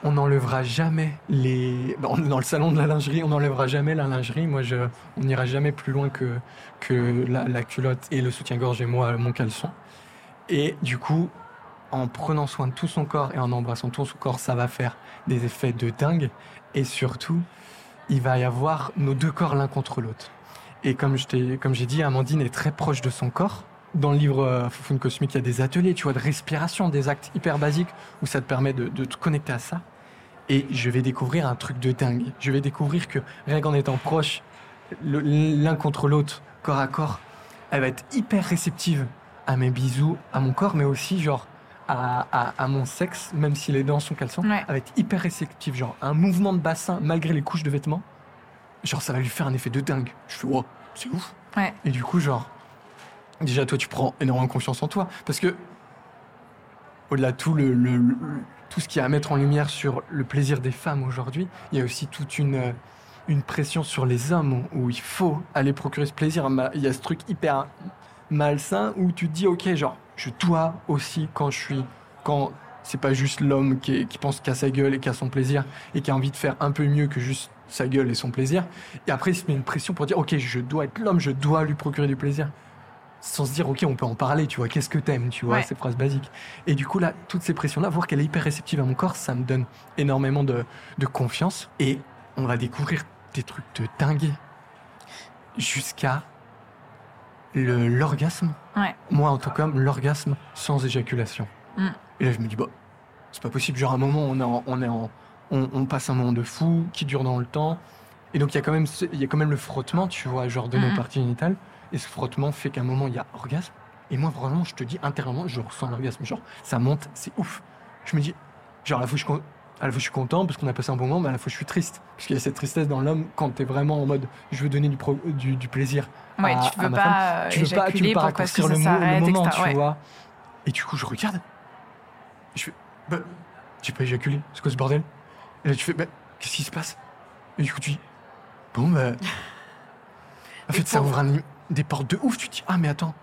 Speaker 1: On n'enlèvera jamais les. est dans le salon de la lingerie, on n'enlèvera jamais la lingerie. Moi, je, on n'ira jamais plus loin que, que la, culotte et le soutien-gorge et moi, mon caleçon. Et du coup, en prenant soin de tout son corps et en embrassant tout son corps, ça va faire des effets de dingue. Et surtout, il va y avoir nos deux corps l'un contre l'autre. Et comme j'ai dit, Amandine est très proche de son corps. Dans le livre euh, Cosmique, il y a des ateliers, tu vois, de respiration, des actes hyper basiques où ça te permet de te connecter à ça. Et je vais découvrir un truc de dingue. Je vais découvrir que rien qu'en étant proche, l'un contre l'autre, corps à corps, elle va être hyper réceptive à mes bisous, à mon corps, mais aussi genre à, à- à mon sexe, même s'il est dans son caleçon.
Speaker 2: Ouais.
Speaker 1: Elle va être hyper réceptive. Genre un mouvement de bassin malgré les couches de vêtements, genre ça va lui faire un effet de dingue. Je fais, wow, c'est ouf.
Speaker 2: Ouais.
Speaker 1: Et du coup, genre, déjà, toi, tu prends énormément confiance en toi. Parce que, au-delà de tout, le, le- le- tout ce qu'il y a à mettre en lumière sur le plaisir des femmes aujourd'hui, il y a aussi toute une, euh, une pression sur les hommes où il faut aller procurer ce plaisir. Il y a ce truc hyper malsain où tu te dis, ok, genre, je dois aussi, quand je suis. Quand c'est pas juste l'homme qui, qui pense qu'à sa gueule et qu'à son plaisir et qui a envie de faire un peu mieux que juste sa gueule et son plaisir. Et après, il se met une pression pour dire, ok, je dois être l'homme, je dois lui procurer du plaisir. Sans se dire, ok, on peut en parler, tu vois, qu'est-ce que t'aimes, tu vois,
Speaker 2: Ouais.
Speaker 1: ces phrases basiques. Et du coup, là, toutes ces pressions-là, voir qu'elle est hyper réceptive à mon corps, ça me donne énormément de, de confiance. Et on va découvrir des trucs de dingue jusqu'à le- l'orgasme.
Speaker 2: Ouais.
Speaker 1: Moi, en tout cas, l'orgasme sans éjaculation.
Speaker 2: Mm.
Speaker 1: Et là, je me dis, bah, c'est pas possible. Genre, à un moment, on, est en- on, est en, on, on passe un moment de fou qui dure dans le temps. Et donc, il y, a quand même y a quand même le frottement, tu vois, genre de nos
Speaker 2: Mhm.
Speaker 1: parties génitales. Et ce frottement fait qu'à un moment, il y a orgasme. Et moi, vraiment, je te dis, intérieurement, je ressens l'orgasme. Genre, ça monte, c'est ouf. Je me dis, genre, à la fois, je suis, con- à la fois, je suis content parce qu'on a passé un bon moment, mais à la fois, je suis triste. Parce qu'il y a cette tristesse dans l'homme quand t'es vraiment en mode, je veux donner du, pro- du, du plaisir
Speaker 2: Ouais,
Speaker 1: à-
Speaker 2: tu
Speaker 1: à
Speaker 2: veux
Speaker 1: ma
Speaker 2: pas
Speaker 1: femme. tu veux pas, tu veux pas raccourcir le, le moment, tu
Speaker 2: Ouais.
Speaker 1: vois. Et du coup, je regarde. Je fais, bah, j'ai pas éjaculé. C'est quoi ce bordel? Et là, tu fais, bah, qu'est-ce qui se passe? Et du coup, tu dis, bon, bah. En fait, ça ouvre un- des portes de ouf. Tu te dis, ah, mais attends.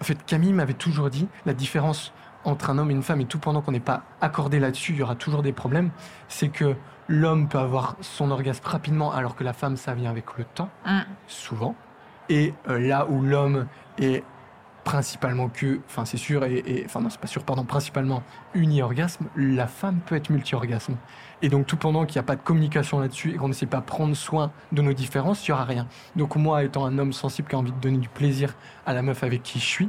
Speaker 1: En fait, Camille m'avait toujours dit la différence entre un homme et une femme, et tout pendant qu'on n'est pas accordé là-dessus, il y aura toujours des problèmes. C'est que l'homme peut avoir son orgasme rapidement, alors que la femme, ça vient avec le temps
Speaker 2: Mm.
Speaker 1: souvent. Et euh, là où l'homme est principalement que, enfin c'est sûr, et, enfin non c'est pas sûr, pardon, principalement uni-orgasme, la femme peut être multi-orgasme. Et donc tout pendant qu'il n'y a pas de communication là-dessus et qu'on ne sait pas prendre soin de nos différences, il n'y aura rien. Donc moi, étant un homme sensible qui a envie de donner du plaisir à la meuf avec qui je suis,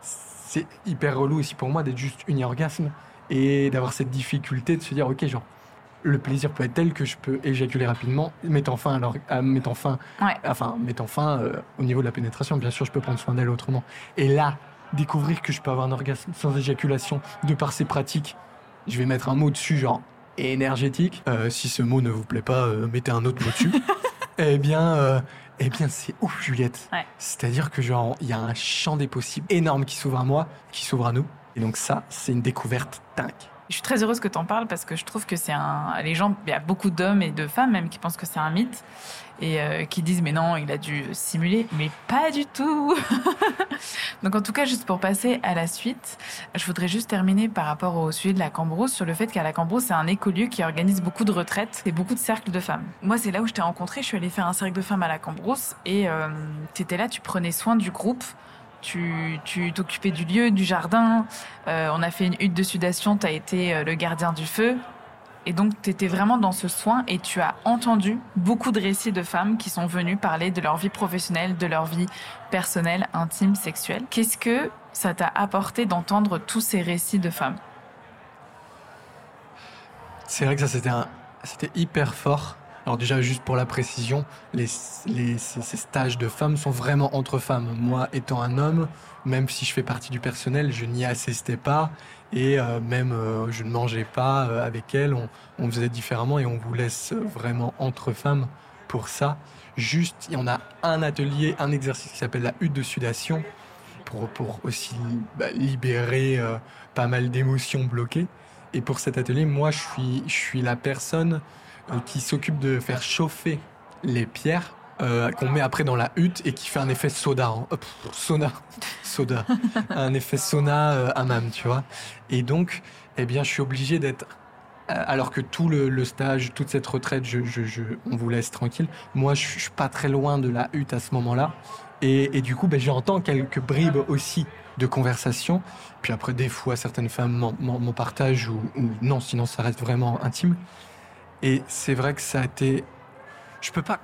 Speaker 1: c'est hyper relou aussi pour moi d'être juste uni-orgasme et d'avoir cette difficulté de se dire, ok, genre, le plaisir peut être tel que je peux éjaculer rapidement, mettant fin à- mettant fin
Speaker 2: Ouais.
Speaker 1: enfin mettant fin euh, au niveau de la pénétration. Bien sûr, je peux prendre soin d'elle autrement. Et là, découvrir que je peux avoir un orgasme sans éjaculation de par ces pratiques, je vais mettre un mot dessus, genre énergétique. Euh, si ce mot ne vous plaît pas, euh, mettez un autre mot dessus. eh bien, Eh bien, c'est ouf, Juliette.
Speaker 2: Ouais.
Speaker 1: C'est-à-dire que genre, il y a un champ des possibles énorme qui s'ouvre à moi, qui s'ouvre à nous. Et donc ça, c'est une découverte dingue.
Speaker 2: Je suis très heureuse que tu en parles parce que je trouve que c'est un. Les gens, il y a beaucoup d'hommes et de femmes même qui pensent que c'est un mythe et euh, qui disent mais non, il a dû simuler, mais pas du tout. Donc en tout cas, juste pour passer à la suite, je voudrais juste terminer par rapport au sujet de la Cambrousse sur le fait qu'à la Cambrousse, c'est un écolieu qui organise beaucoup de retraites et beaucoup de cercles de femmes. Moi, c'est là où je t'ai rencontré. Je suis allée faire un cercle de femmes à la Cambrousse et euh, tu étais là, tu prenais soin du groupe tu tu t'occupais du lieu, du jardin. Euh, on a fait une hutte de sudation, tu as été euh, le gardien du feu. Et donc, tu étais vraiment dans ce soin et tu as entendu beaucoup de récits de femmes qui sont venues parler de leur vie professionnelle, de leur vie personnelle, intime, sexuelle. Qu'est-ce que ça t'a apporté d'entendre tous ces récits de femmes?
Speaker 1: C'est vrai que ça, c'était hyper fort. Alors déjà, juste pour la précision, les, ces, stages de femmes sont vraiment entre femmes. Moi, étant un homme, même si je fais partie du personnel, je n'y assistais pas. Et euh, même, euh, je ne mangeais pas euh, avec elles. On, on faisait différemment et on vous laisse vraiment entre femmes pour ça. Juste, en a un atelier, un exercice qui s'appelle la hutte de sudation pour, pour aussi bah, libérer pas mal d'émotions bloquées. Et pour cet atelier, moi, je suis, je suis la personne qui s'occupe de faire chauffer les pierres euh, qu'on met après dans la hutte et qui fait un effet soda. hein. Euh. Soda. un effet sauna euh, hammam, tu vois. Et donc, eh bien, je suis obligé d'être. euh, Alors que tout le, le stage, toute cette retraite, je, je- je- on vous laisse tranquille. Moi, je, je suis pas très loin de la hutte à ce moment-là. Et, et du coup, ben, j'entends quelques bribes aussi de conversation. Puis après, des fois, certaines femmes m'en partagent ou, ou non, sinon ça reste vraiment intime. Et c'est vrai que ça a été. Je peux pas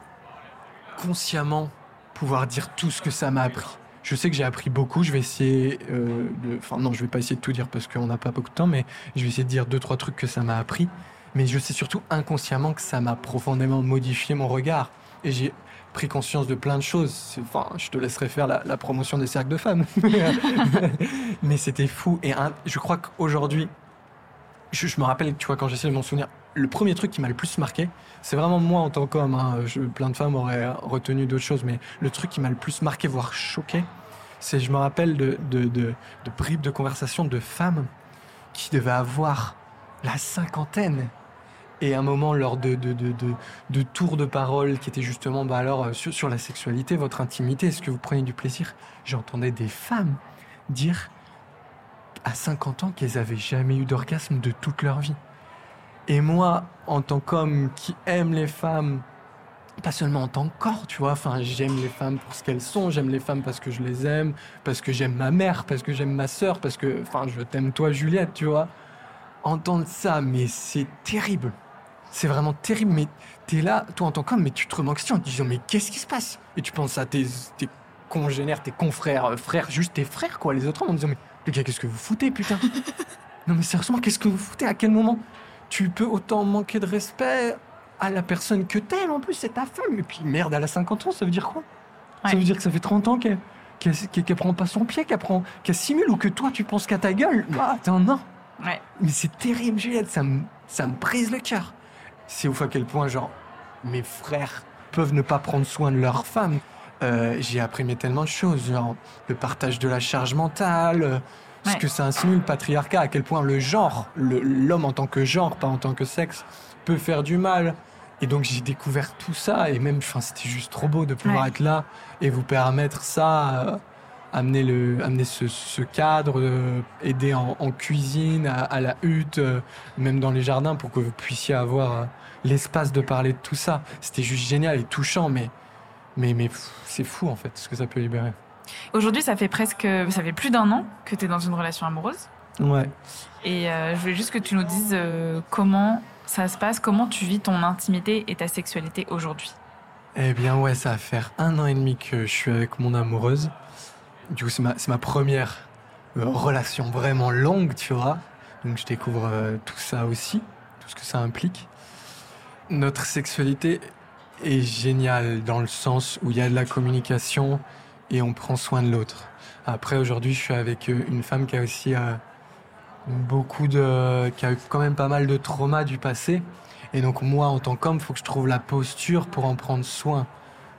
Speaker 1: consciemment pouvoir dire tout ce que ça m'a appris. Je sais que j'ai appris beaucoup. Je vais essayer euh. Enfin, non, je vais pas essayer de tout dire parce qu'on n'a pas beaucoup de temps, mais je vais essayer de dire deux, trois trucs que ça m'a appris. Mais je sais surtout inconsciemment que ça m'a profondément modifié mon regard. Et j'ai pris conscience de plein de choses. Enfin, je te laisserai faire la, la promotion des cercles de femmes. mais c'était fou. Et un- je crois qu'aujourd'hui, je, me rappelle, tu vois, quand j'essaie de m'en souvenir, le premier truc qui m'a le plus marqué, c'est vraiment moi en tant qu'homme. hein, plein de femmes auraient retenu d'autres choses, mais le truc qui m'a le plus marqué, voire choqué, c'est je me rappelle de, bribes de conversation de femmes qui devaient avoir la cinquantaine. Et un moment, lors de tours de parole qui étaient justement bah alors, euh, sur, sur la sexualité, votre intimité, est-ce que vous prenez du plaisir? J'entendais des femmes dire à 50 ans qu'elles avaient jamais eu d'orgasme de toute leur vie. Et moi, en tant qu'homme qui aime les femmes, pas seulement en tant que corps, tu vois, enfin, j'aime les femmes pour ce qu'elles sont, j'aime les femmes parce que je les aime, parce que j'aime ma mère, parce que j'aime ma sœur, parce que, enfin, je t'aime toi, Juliette, tu vois. Entendre ça, mais c'est terrible. C'est vraiment terrible, mais t'es là, toi en tant qu'homme, mais tu te remets en te disant, mais qu'est-ce qui se passe? Et tu penses à tes, congénères, tes confrères, euh, frères, juste tes frères, quoi, les autres en disant, mais les gars, qu'est-ce que vous foutez, putain Non, mais sérieusement, qu'est-ce que vous foutez? À quel moment tu peux autant manquer de respect à la personne que t'aimes En plus, c'est ta femme? Et puis, merde, elle a 50 ans, ça veut dire quoi? Ça veut dire que ça fait 30 ans qu'elle qu'elle prend pas son pied, qu'elle prend, qu'elle simule ou que toi, tu penses qu'à ta gueule. Ah, attends, non.
Speaker 2: Ouais.
Speaker 1: Mais c'est terrible, Juliette, ça me, ça me brise le cœur. C'est ouf à quel point, genre, mes frères peuvent ne pas prendre soin de leur femme. Euh, J'ai appris mais tellement de choses, genre le partage de la charge mentale, euh, ce que ça insinue le patriarcat, à quel point le genre, l'homme en tant que genre, pas en tant que sexe, peut faire du mal. Et donc j'ai découvert tout ça, et même, enfin, c'était juste trop beau de pouvoir
Speaker 2: Ouais.
Speaker 1: être là et vous permettre ça. euh, amener, le, amener ce, ce cadre, euh, aider en, en cuisine, à, à la hutte, euh, même dans les jardins, pour que vous puissiez avoir euh, l'espace de parler de tout ça. C'était juste génial et touchant, mais, mais, mais c'est fou en fait ce que ça peut libérer.
Speaker 2: Aujourd'hui, ça fait presque, ça fait plus d'un an que tu es dans une relation amoureuse.
Speaker 1: Ouais.
Speaker 2: Et euh, je voulais juste que tu nous dises euh, comment ça se passe, comment tu vis ton intimité et ta sexualité aujourd'hui.
Speaker 1: Eh bien ouais, ça va faire un an et demi que je suis avec mon amoureuse. Du coup, c'est ma, c'est ma première euh, relation vraiment longue, tu vois. Donc je découvre euh, tout ça aussi, tout ce que ça implique. Notre sexualité est géniale dans le sens où il y a de la communication et on prend soin de l'autre. Après, aujourd'hui, je suis avec euh, une femme qui a aussi euh, beaucoup de... qui a eu quand même pas mal de traumas du passé. Et donc moi, en tant qu'homme, faut que je trouve la posture pour en prendre soin.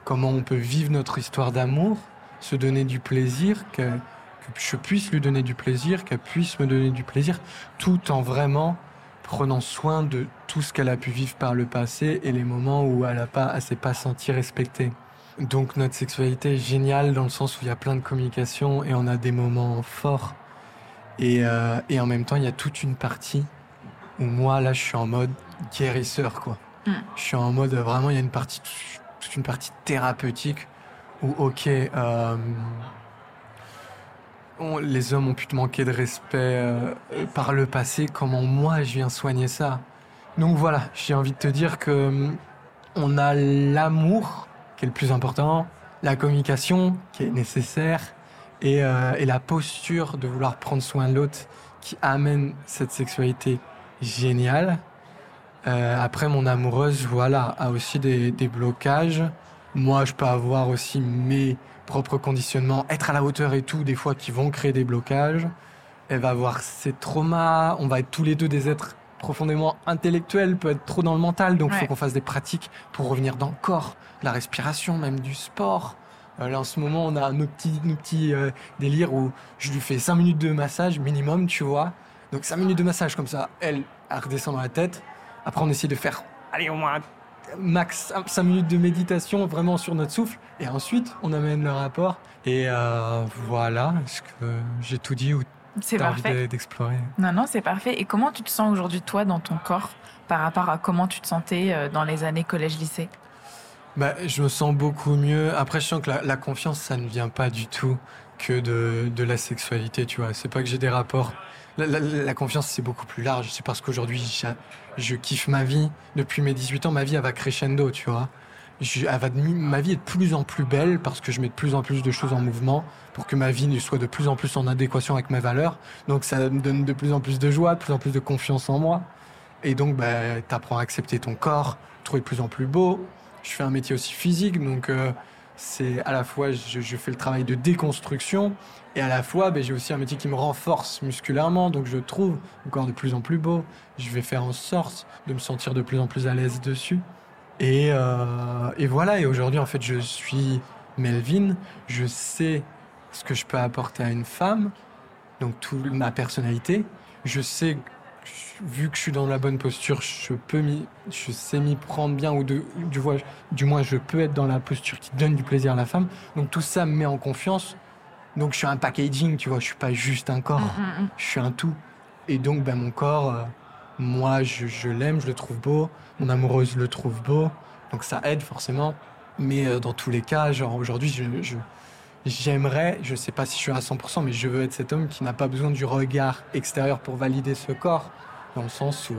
Speaker 1: comment on peut vivre notre histoire d'amour, se donner du plaisir, que, que je puisse lui donner du plaisir, qu'elle puisse me donner du plaisir, tout en vraiment prenant soin de tout ce qu'elle a pu vivre par le passé et les moments où elle a pas, elle s'est pas sentie respectée. Donc notre sexualité est géniale dans le sens où il y a plein de communication et on a des moments forts. Et, euh, et en même temps, il y a toute une partie où moi, là, je suis en mode guérisseur, quoi.
Speaker 2: Mm.
Speaker 1: Je suis en mode, vraiment, il y a une partie, toute une partie thérapeutique où, ok, euh, les hommes ont pu te manquer de respect euh, par le passé, comment moi, je viens soigner ça. Donc voilà, j'ai envie de te dire que euh, on a l'amour qui est le plus important, la communication qui est nécessaire et, euh, la posture de vouloir prendre soin de l'autre qui amène cette sexualité géniale. Euh, après, mon amoureuse, voilà, a aussi des blocages. Moi, je peux avoir aussi mes propres conditionnements, être à la hauteur et tout, des fois qui vont créer des blocages. Elle va avoir ses traumas. On va être tous les deux des êtres profondément intellectuels, peut être trop dans le mental. Donc, il
Speaker 2: Ouais.
Speaker 1: faut qu'on fasse des pratiques pour revenir dans le corps, la respiration, même du sport. Euh, là, en ce moment, on a nos petits, nos petits euh, délires où je lui fais 5 minutes de massage minimum, tu vois. Donc 5 minutes de massage comme ça, elle, elle redescend dans la tête. Après, on essaie de faire, allez, au moins max 5 minutes de méditation vraiment sur notre souffle. Et ensuite, on amène le rapport. Et euh, voilà, est-ce que j'ai tout dit ou
Speaker 2: C'est parfait.
Speaker 1: de- d'explorer?
Speaker 2: Non, non, c'est parfait. Et comment tu te sens aujourd'hui, toi, dans ton corps, par rapport à comment tu te sentais euh, dans les années collège-lycée?
Speaker 1: Bah, Je me sens beaucoup mieux. Après, je sens que la, la confiance, ça ne vient pas du tout que de, de la sexualité, tu vois. C'est pas que j'ai des rapports. La, la- la confiance, c'est beaucoup plus large. C'est parce qu'aujourd'hui, j'a- je kiffe ma vie. Depuis mes 18 ans, ma vie, elle va crescendo, tu vois. Je- elle va ma vie est de plus en plus belle parce que je mets de plus en plus de choses en mouvement pour que ma vie soit de plus en plus en adéquation avec mes valeurs. Donc, ça me donne de plus en plus de joie, de plus en plus de confiance en moi. Et donc, bah, t'apprends à accepter ton corps, trouver de plus en plus beau. Je fais un métier aussi physique, donc euh, c'est à la fois je, je fais le travail de déconstruction et à la fois ben, j'ai aussi un métier qui me renforce musculairement, donc je trouve mon corps de plus en plus beau. Je vais faire en sorte de me sentir de plus en plus à l'aise dessus. Et, euh, et voilà, et aujourd'hui en fait je suis Melvin, je sais ce que je peux apporter à une femme, donc toute ma personnalité. Je sais, vu que je suis dans la bonne posture, je peux m'y, je sais m'y prendre bien ou de, du, moins, du moins je peux être dans la posture qui donne du plaisir à la femme. Donc tout ça me met en confiance. Donc je suis un packaging, tu vois, je suis pas juste un corps,
Speaker 2: Mm, mm, mm.
Speaker 1: je suis un tout. Et donc ben mon corps, euh, moi je, je l'aime, je le trouve beau, mon amoureuse le trouve beau, donc ça aide forcément. Mais euh, dans tous les cas, genre aujourd'hui, je, je- j'aimerais, je sais pas si je suis à 100%, mais je veux être cet homme qui n'a pas besoin du regard extérieur pour valider ce corps, dans le sens où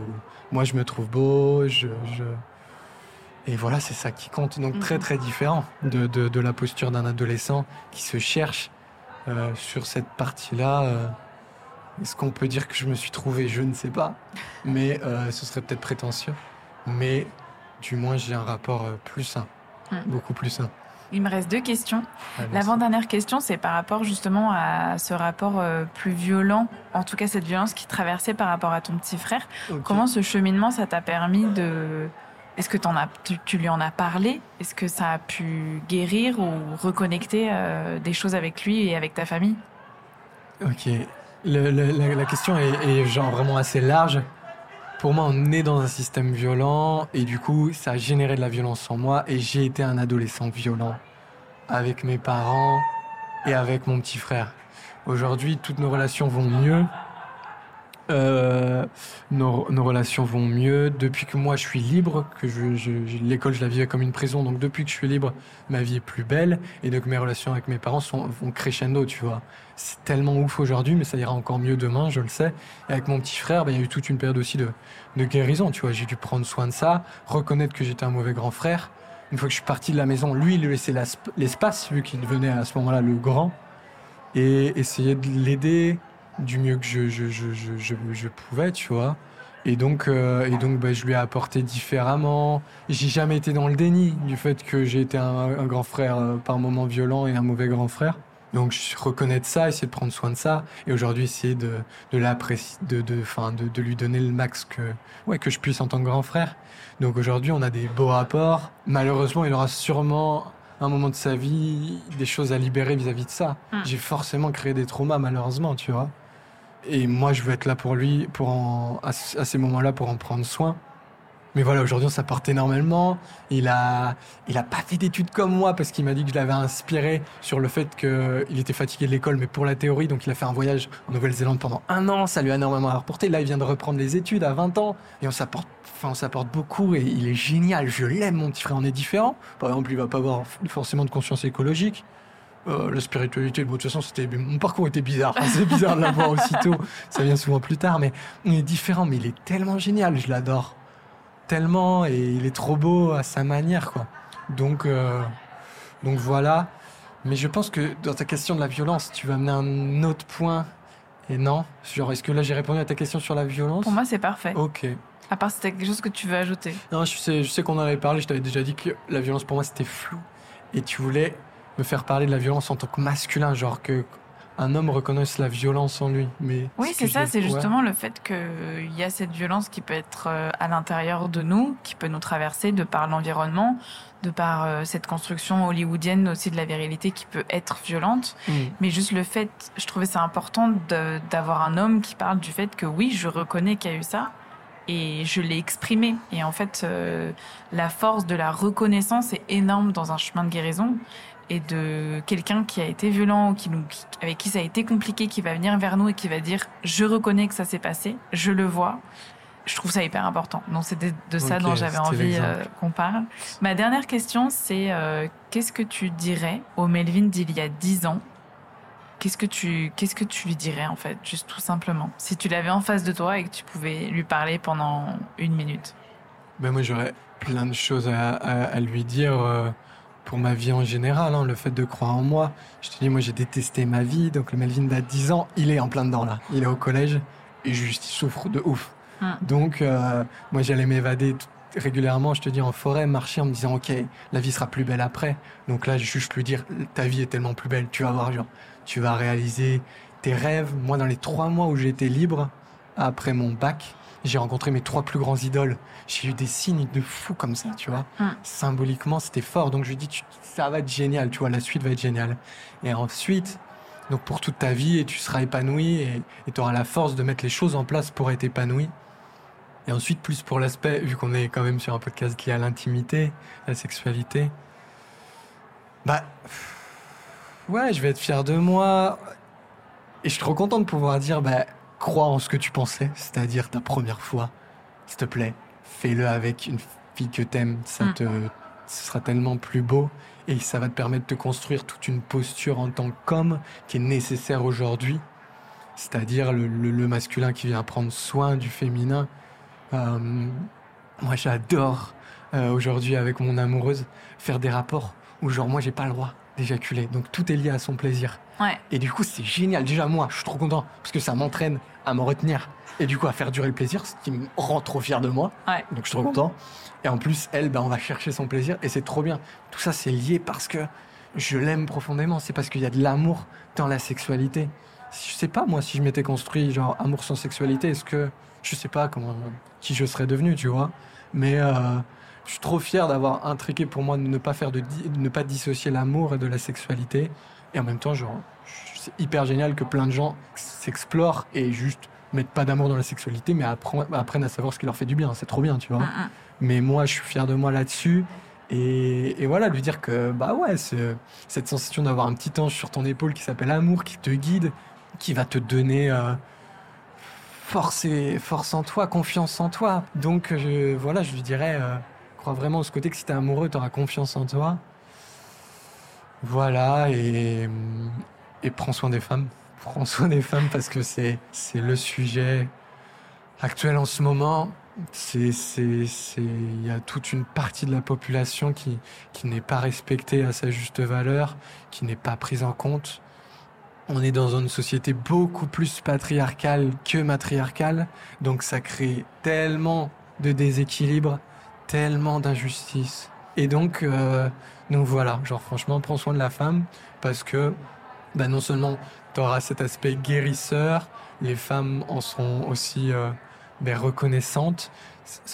Speaker 1: moi je me trouve beau, je, je- et voilà, c'est ça qui compte. Donc très
Speaker 2: Mhm.
Speaker 1: très différent de, de, de la posture d'un adolescent qui se cherche euh, sur cette partie-là. euh, Est-ce qu'on peut dire que je me suis trouvé? Je ne sais pas, mais euh, ce serait peut-être prétentieux. Mais du moins, j'ai un rapport plus sain, beaucoup plus sain.
Speaker 2: Il me reste deux questions.
Speaker 1: Allons-y.
Speaker 2: L'avant-dernière question, c'est par rapport justement à ce rapport euh, plus violent, en tout cas cette violence qui traversait par rapport à ton petit frère. Comment ce cheminement, ça t'a permis de... Est-ce que as, tu, tu lui en as parlé? Est-ce que ça a pu guérir ou reconnecter euh, des choses avec lui et avec ta famille?
Speaker 1: Ok. Le- le- la, la question est, est genre vraiment assez large. Pour moi, on est dans un système violent et du coup, ça a généré de la violence en moi et j'ai été un adolescent violent avec mes parents et avec mon petit frère. Aujourd'hui, toutes nos relations vont mieux. Euh, nos, relations vont mieux depuis que moi je suis libre, que je, je- l'école je la vivais comme une prison, donc depuis que je suis libre, ma vie est plus belle et donc mes relations avec mes parents sont, vont crescendo, tu vois. C'est tellement ouf aujourd'hui, mais ça ira encore mieux demain, je le sais. Et avec mon petit frère, ben, il y a eu toute une période aussi de, de guérison, tu vois. J'ai dû prendre soin de ça, reconnaître que j'étais un mauvais grand frère. Une fois que je suis parti de la maison, lui, il lui laissait l'espace, vu qu'il devenait à ce moment-là le grand, et essayer de l'aider du mieux que je, je, je, je, je, je pouvais, tu vois. Et donc, euh, et donc ben, je lui ai apporté différemment. J'ai jamais été dans le déni du fait que j'ai été un, un grand frère euh, par moments violent et un mauvais grand frère. Donc je reconnaître ça, essayer de prendre soin de ça, et aujourd'hui essayer de, de l'apprécier, de, de, enfin, de, de lui donner le max que, ouais, que je puisse en tant que grand frère. Donc aujourd'hui on a des beaux rapports. Malheureusement il aura sûrement un moment de sa vie des choses à libérer vis-à-vis de ça.
Speaker 2: Mm.
Speaker 1: J'ai forcément créé des traumas, malheureusement, tu vois. Et moi, je veux être là pour lui, pour en- à, ce- à ces moments-là, pour en prendre soin. Mais voilà, aujourd'hui, on s'apporte énormément. Il a, il a pas fait d'études comme moi parce qu'il m'a dit que je l'avais inspiré sur le fait qu'il était fatigué de l'école, mais pour la théorie. Donc, il a fait un voyage en Nouvelle-Zélande pendant un an. Ça lui a énormément rapporté. Là, il vient de reprendre les études à 20 ans. Et on s'apporte, enfin, on s'apporte beaucoup et il est génial. Je l'aime, mon petit frère. On est différents. Par exemple, il va pas avoir forcément de conscience écologique. Euh, la spiritualité, bon, de toute façon, c'était mon parcours était bizarre. Enfin, c'est bizarre de l'avoir aussitôt. Ça vient souvent plus tard, mais on est différents. Mais il est tellement génial, je l'adore tellement et il est trop beau à sa manière, quoi. Donc, euh, donc voilà. Mais je pense que dans ta question de la violence, tu vas amener un autre point. Et non, genre, est-ce que là j'ai répondu à ta question sur la violence?
Speaker 2: Pour moi, c'est parfait.
Speaker 1: Ok.
Speaker 2: À part si t'as quelque chose que tu veux ajouter.
Speaker 1: Non, je sais, je sais qu'on en avait parlé. Je t'avais déjà dit que la violence pour moi c'était flou. Et tu voulais me faire parler de la violence en tant que masculin, genre que un homme reconnaisse la violence en lui. Mais
Speaker 2: Oui, c'est ça, c'est
Speaker 1: ouais.
Speaker 2: justement le fait qu'il y a cette violence qui peut être euh, à l'intérieur de nous, qui peut nous traverser de par l'environnement, de par euh, cette construction hollywoodienne aussi de la virilité qui peut être violente.
Speaker 1: Mm.
Speaker 2: Mais juste le fait, je trouvais ça important d'avoir un homme qui parle du fait que oui, je reconnais qu'il y a eu ça et je l'ai exprimé. Et en fait, euh, la force de la reconnaissance est énorme dans un chemin de guérison et de quelqu'un qui a été violent ou qui nous, avec qui ça a été compliqué, qui va venir vers nous et qui va dire je reconnais que ça s'est passé, je le vois. Je trouve ça hyper important. Donc c'était de ça dont j'avais envie euh, qu'on parle. Ma dernière question, c'est euh, qu'est-ce que tu dirais au Melvin d'il y a 10 ans? Qu'est-ce que tu qu'est-ce que tu lui dirais en fait, juste tout simplement, si tu l'avais en face de toi et que tu pouvais lui parler pendant une minute.
Speaker 1: Ben moi j'aurais plein de choses à, à- à lui dire euh, pour ma vie en général, hein, le fait de croire en moi. Je te dis, moi j'ai détesté ma vie, donc le Melvin d'à 10 ans, il est en plein dedans là. Il est au collège et juste il souffre de ouf.
Speaker 2: Hmm.
Speaker 1: Donc euh, moi j'allais m'évader régulièrement, je te dis, en forêt, marcher en me disant, ok, la vie sera plus belle après. Donc là, je juste lui dire, ta vie est tellement plus belle, tu vas voir, genre, tu vas réaliser tes rêves. Moi, dans les trois mois où été libre, après mon bac, j'ai rencontré mes trois plus grands idoles. J'ai eu des signes de fou comme ça, tu vois.
Speaker 2: Mm.
Speaker 1: Symboliquement, c'était fort. Donc je lui dis, tu- ça va être génial, tu vois, la suite va être géniale. Et ensuite, donc pour toute ta vie, et tu seras épanoui et tu auras la force de mettre les choses en place pour être épanoui. Et ensuite, plus pour l'aspect, vu qu'on est quand même sur un podcast lié à l'intimité, à la sexualité, bah, ouais, je vais être fier de moi. Et je suis trop content de pouvoir dire, bah, crois en ce que tu pensais, c'est-à-dire ta première fois. S'il te plaît, fais-le avec une fille que t'aimes. Ça
Speaker 2: Mm.
Speaker 1: te, ce sera tellement plus beau et ça va te permettre de construire toute une posture en tant qu'homme qui est nécessaire aujourd'hui. C'est-à-dire le, le- le masculin qui vient prendre soin du féminin. Euh, moi, j'adore euh, aujourd'hui avec mon amoureuse faire des rapports où genre moi j'ai pas le droit d'éjaculer. Donc tout est lié à son plaisir.
Speaker 2: Ouais.
Speaker 1: Et du coup, c'est génial. Déjà, moi, je suis trop content parce que ça m'entraîne à me retenir et du coup à faire durer le plaisir, ce qui me rend trop fier de moi.
Speaker 2: Ouais.
Speaker 1: Donc, je suis trop content. Et en plus, elle, ben, on va chercher son plaisir et c'est trop bien. Tout ça, c'est lié parce que je l'aime profondément. C'est parce qu'il y a de l'amour dans la sexualité. Je sais pas, moi, si je m'étais construit genre amour sans sexualité, est-ce que je sais pas comment qui je serais devenu, tu vois. Mais euh, je suis trop fier d'avoir intriqué pour moi de ne pas faire de ne pas dissocier l'amour et de la sexualité. Et en même temps, genre, c'est hyper génial que plein de gens s'explorent et juste mettent pas d'amour dans la sexualité, mais appren- apprennent à savoir ce qui leur fait du bien. C'est trop bien, tu vois.
Speaker 2: Mm, mm.
Speaker 1: Mais moi, je suis fier de moi là-dessus. Et, et voilà, lui dire que, bah ouais, ce- cette sensation d'avoir un petit ange sur ton épaule qui s'appelle amour, qui te guide, qui va te donner euh, force, et, force en toi, confiance en toi. Donc, je, voilà, je lui dirais, euh, crois vraiment de ce côté que si t'es amoureux, t'auras confiance en toi. Voilà, et, prends soin des femmes. Prends soin des femmes parce que c'est le sujet actuel en ce moment. C'est il y a toute une partie de la population qui qui n'est pas respectée à sa juste valeur, qui n'est pas prise en compte. On est dans une société beaucoup plus patriarcale que matriarcale, donc ça crée tellement de déséquilibre, tellement d'injustice. Et donc, euh, donc voilà, genre franchement, prends soin de la femme parce que bah, non seulement tu auras cet aspect guérisseur, les femmes en seront aussi euh, ben, reconnaissantes.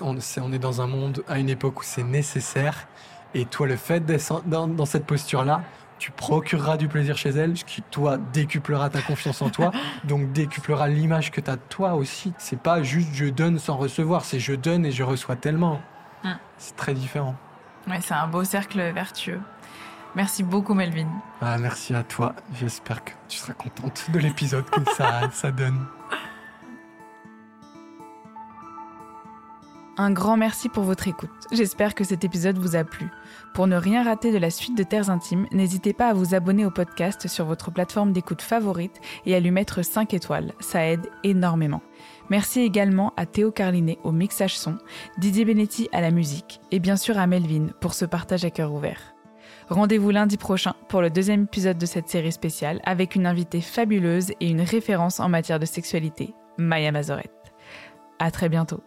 Speaker 1: On, on est dans un monde à une époque où c'est nécessaire Et toi, le fait d'être dans, dans cette posture-là, tu procureras du plaisir chez elle, ce qui, toi, décuplera ta confiance en toi, donc décuplera l'image que tu as de toi aussi. C'est pas juste je donne sans recevoir, c'est je donne et je reçois tellement.
Speaker 2: Mm.
Speaker 1: C'est très différent.
Speaker 2: Ouais, c'est un beau cercle vertueux. Merci beaucoup, Melvin.
Speaker 1: Ah, merci à toi. J'espère que tu seras contente de l'épisode que ça, ça donne.
Speaker 2: Un grand merci pour votre écoute. J'espère que cet épisode vous a plu. Pour ne rien rater de la suite de Terres Intimes, n'hésitez pas à vous abonner au podcast sur votre plateforme d'écoute favorite et à lui mettre 5 étoiles. Ça aide énormément. Merci également à Théo Carlinet au mixage son, Didier Benetti à la musique et bien sûr à Melvin pour ce partage à cœur ouvert. Rendez-vous lundi prochain pour le deuxième épisode de cette série spéciale avec une invitée fabuleuse et une référence en matière de sexualité, Maya Mazorette. À très bientôt.